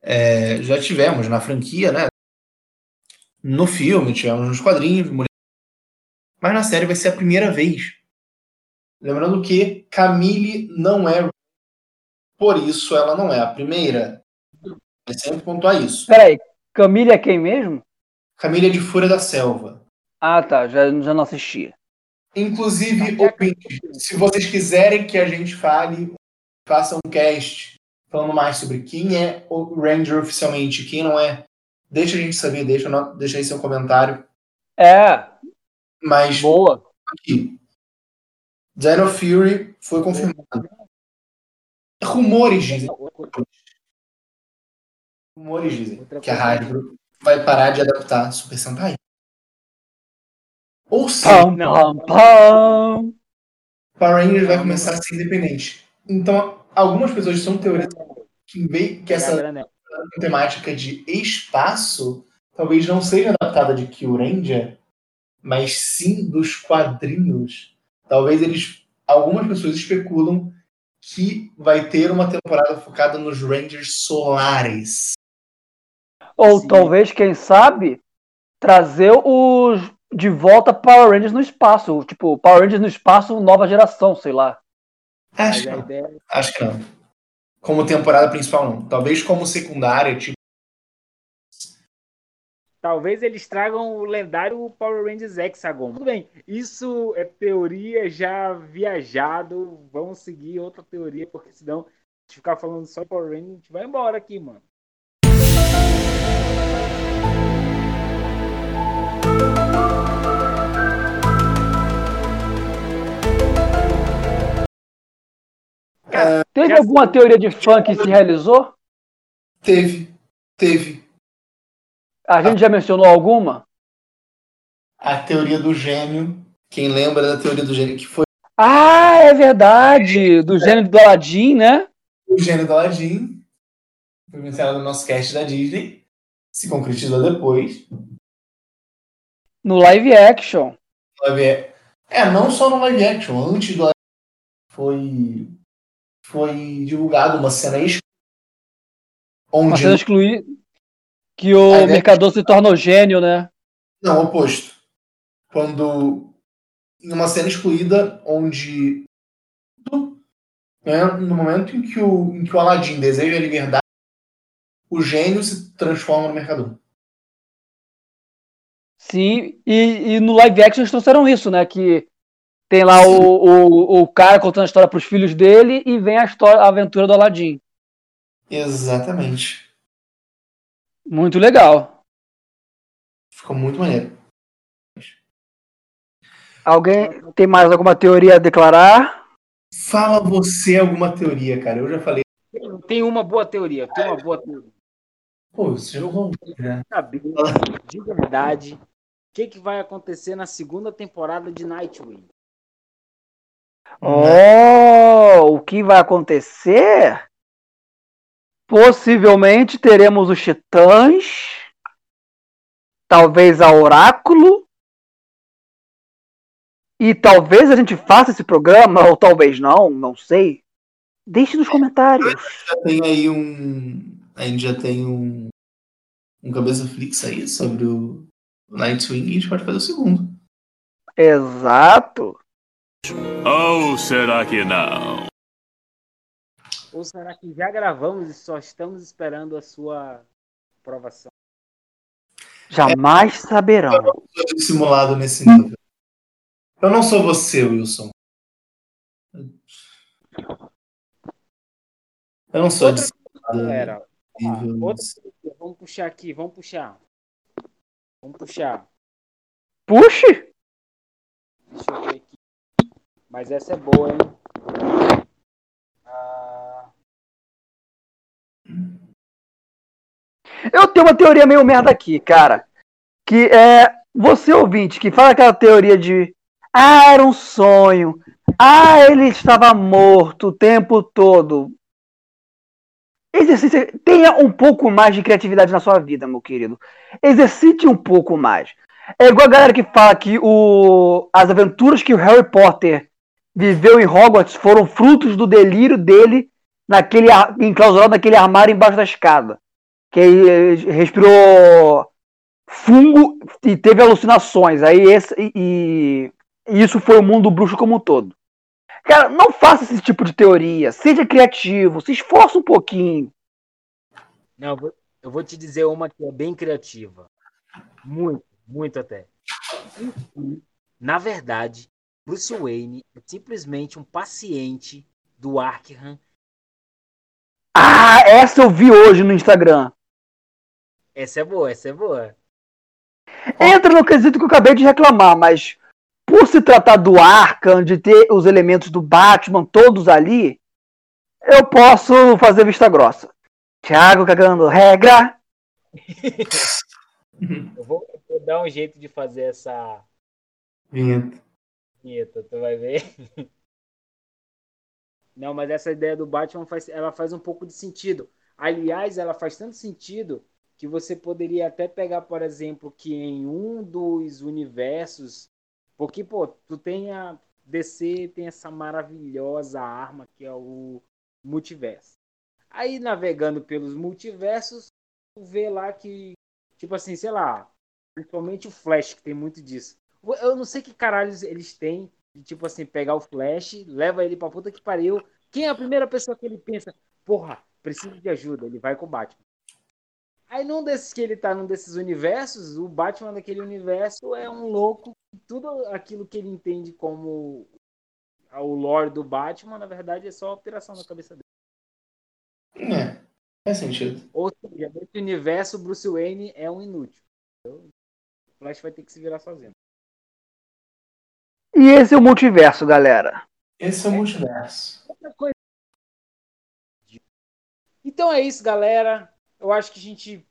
S3: É, já tivemos na franquia, né? No filme, tivemos nos quadrinhos. Mulher... Mas na série vai ser a primeira vez. Lembrando que Camille não é. Por isso ela não é a primeira. É sempre pontuar isso.
S2: Peraí, Camille é quem mesmo?
S3: Camille é de Fúria da Selva.
S2: Ah, tá. Já, já não assistia.
S3: Inclusive, ouvinte, se vocês quiserem que a gente fale faça um cast falando mais sobre quem é o Ranger oficialmente, quem não é. Deixa a gente saber, deixa, deixa aí seu comentário.
S2: É.
S3: Mas
S2: boa.
S3: Aqui. Dino Fury foi confirmado. Rumores dizem. Rumores dizem que a Hasbro vai parar de adaptar Super Sentai. Ou seja,
S2: pam, pam, pam.
S3: Power Rangers vai começar a ser independente. Então, algumas pessoas estão teorizando que, bem, que essa temática de espaço talvez não seja adaptada de Kill Ranger, mas sim dos quadrinhos. Talvez eles. Algumas pessoas especulam que vai ter uma temporada focada nos Rangers solares.
S2: Ou sim. talvez, quem sabe, trazer os de volta Power Rangers no espaço. Tipo, Power Rangers no espaço, nova geração, sei lá.
S3: Acho que não. Ideia... Acho que não. Como temporada principal, não. Talvez como secundária, tipo.
S1: Talvez eles tragam o lendário Power Rangers Hexagon. Tudo bem, isso é teoria já viajado. Vamos seguir outra teoria, porque senão, se ficar falando só Power Rangers, a gente vai embora aqui, mano.
S2: É, teve alguma teoria de fã que se realizou?
S3: Teve, teve.
S2: A gente já mencionou alguma?
S3: A teoria do gênio. Quem lembra da teoria do gênio que foi?
S2: Ah, é verdade! Do gênio do Aladdin, né?
S3: O gênio do Aladdin. Foi mencionado no nosso cast da Disney. Se concretizou depois.
S2: No live action.
S3: Live... É, não só no live action. Antes do live foi foi divulgado uma cena excluída.
S2: Onde uma cena excluída. Que o mercador se torna o gênio, né?
S3: Não, oposto. Quando. Em uma cena excluída, onde. Né, no momento em que, o, em que o Aladdin deseja a liberdade, o gênio se transforma no mercador.
S2: Sim, e, e no live action eles trouxeram isso, né? Que tem lá o, o, o cara contando a história para os filhos dele e vem a história, a aventura do Aladdin.
S3: Exatamente.
S2: Muito legal.
S3: Ficou muito maneiro.
S2: Alguém tem mais alguma teoria a declarar?
S3: Fala você alguma teoria, cara. Eu já falei.
S1: Tem uma boa teoria. Tem uma boa teoria.
S3: Pô, você jogou
S1: já. Saber de verdade que, que vai acontecer na segunda temporada de Nightwing.
S2: Oh, o que vai acontecer? Possivelmente teremos os Titãs, talvez a Oráculo, e talvez a gente faça esse programa, ou talvez não, não sei. Deixe nos comentários.
S3: Já tem aí um. A gente já tem um. Um cabeça fixa aí sobre o Nightwing e a gente pode fazer o segundo.
S2: Exato.
S4: Ou será que não?
S1: Ou será que já gravamos e só estamos esperando a sua aprovação?
S2: Jamais é, saberão. Eu
S3: não sou simulado nesse nível. Eu não sou você, Wilson. Eu não sou
S1: outra, galera, outra, vamos puxar aqui, vamos puxar. Vamos puxar.
S2: Puxe!
S1: Deixa eu ver aqui. Mas essa é boa, hein? Ah...
S2: Eu tenho uma teoria meio merda aqui, cara. Que é você ouvinte que fala aquela teoria de ah, era um sonho. Ah, ele estava morto o tempo todo. Exercite, tenha um pouco mais de criatividade na sua vida, meu querido. Exercite um pouco mais. É igual a galera que fala que o, as aventuras que o Harry Potter viveu em Hogwarts foram frutos do delírio dele naquele enclausurado naquele armário embaixo da escada. Que respirou fungo e teve alucinações. Aí esse, e, e isso foi o mundo bruxo como um todo. Cara, não faça esse tipo de teoria. Seja criativo, se esforça um pouquinho.
S1: Não, eu vou te dizer uma que é bem criativa. Muito, muito até. Na verdade, Bruce Wayne é simplesmente um paciente do Arkham
S2: Ah, essa eu vi hoje no Instagram.
S1: Essa é boa, essa é boa.
S2: Entra no quesito que eu acabei de reclamar, mas por se tratar do Arkham, de ter os elementos do Batman todos ali, eu posso fazer vista grossa. Thiago cagando regra.
S1: eu, vou, eu vou dar um jeito de fazer essa
S3: Vinheta.
S1: vinheta, tu vai ver. Não, mas essa ideia do Batman faz, ela faz um pouco de sentido. Aliás, ela faz tanto sentido que você poderia até pegar, por exemplo, que em um dos universos, porque pô, tu tem a DC tem essa maravilhosa arma que é o multiverso. Aí navegando pelos multiversos, tu vê lá que tipo assim, sei lá, principalmente o Flash que tem muito disso. Eu não sei que caralhos eles têm de tipo assim, pegar o Flash, leva ele pra puta que pariu. Quem é a primeira pessoa que ele pensa? Porra, preciso de ajuda. Ele vai com o Batman. Aí num desses que ele tá num desses universos, o Batman daquele universo é um louco. Tudo aquilo que ele entende como o lore do Batman, na verdade, é só alteração na cabeça dele.
S3: É, faz sentido.
S1: Ou seja, nesse universo, Bruce Wayne é um inútil. Então, o Flash vai ter que se virar sozinho.
S2: E esse é o multiverso, galera.
S3: Esse é o multiverso.
S1: Então é isso, galera. Eu acho que a gente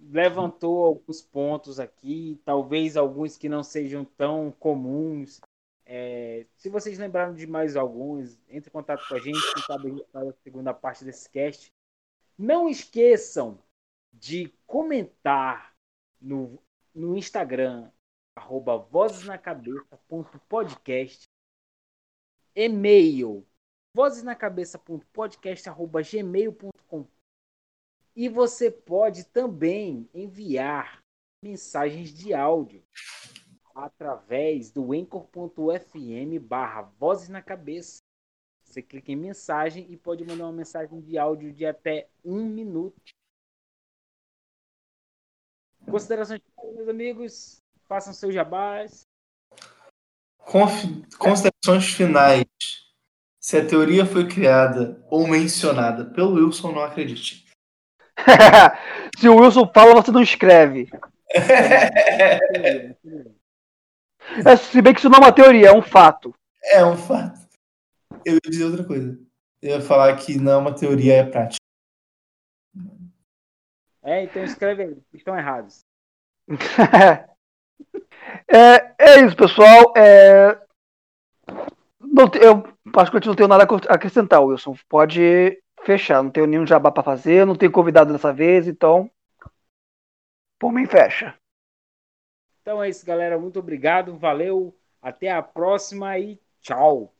S1: levantou alguns pontos aqui, talvez alguns que não sejam tão comuns. É, se vocês lembraram de mais alguns, entre em contato com a gente, quem sabe a gente faz a segunda parte desse cast. Não esqueçam de comentar no, no Instagram, arroba vozesnacabeça.podcast, e-mail vozesnacabeça.podcast.gmail.com e você pode também enviar mensagens de áudio através do anchor.fm barra vozes na cabeça. Você clica em mensagem e pode mandar uma mensagem de áudio de até um minuto. Considerações, meus amigos? Façam seus jabás.
S3: Considerações finais. Se a teoria foi criada ou mencionada pelo Wilson, não acredite.
S2: Se o Wilson fala, você não escreve. É, se bem que isso não é uma teoria, é um fato.
S3: É um fato. Eu ia dizer outra coisa. Eu ia falar que não é uma teoria, é prática.
S1: É, então escreve aí, estão errados.
S2: É, é isso, pessoal. É... Não, eu particularmente não tenho nada a acrescentar, Wilson. Pode fechar. Não tenho nenhum jabá para fazer, não tenho convidado dessa vez, então. Por mim, fecha.
S1: Então é isso, galera. Muito obrigado. Valeu. Até a próxima e tchau.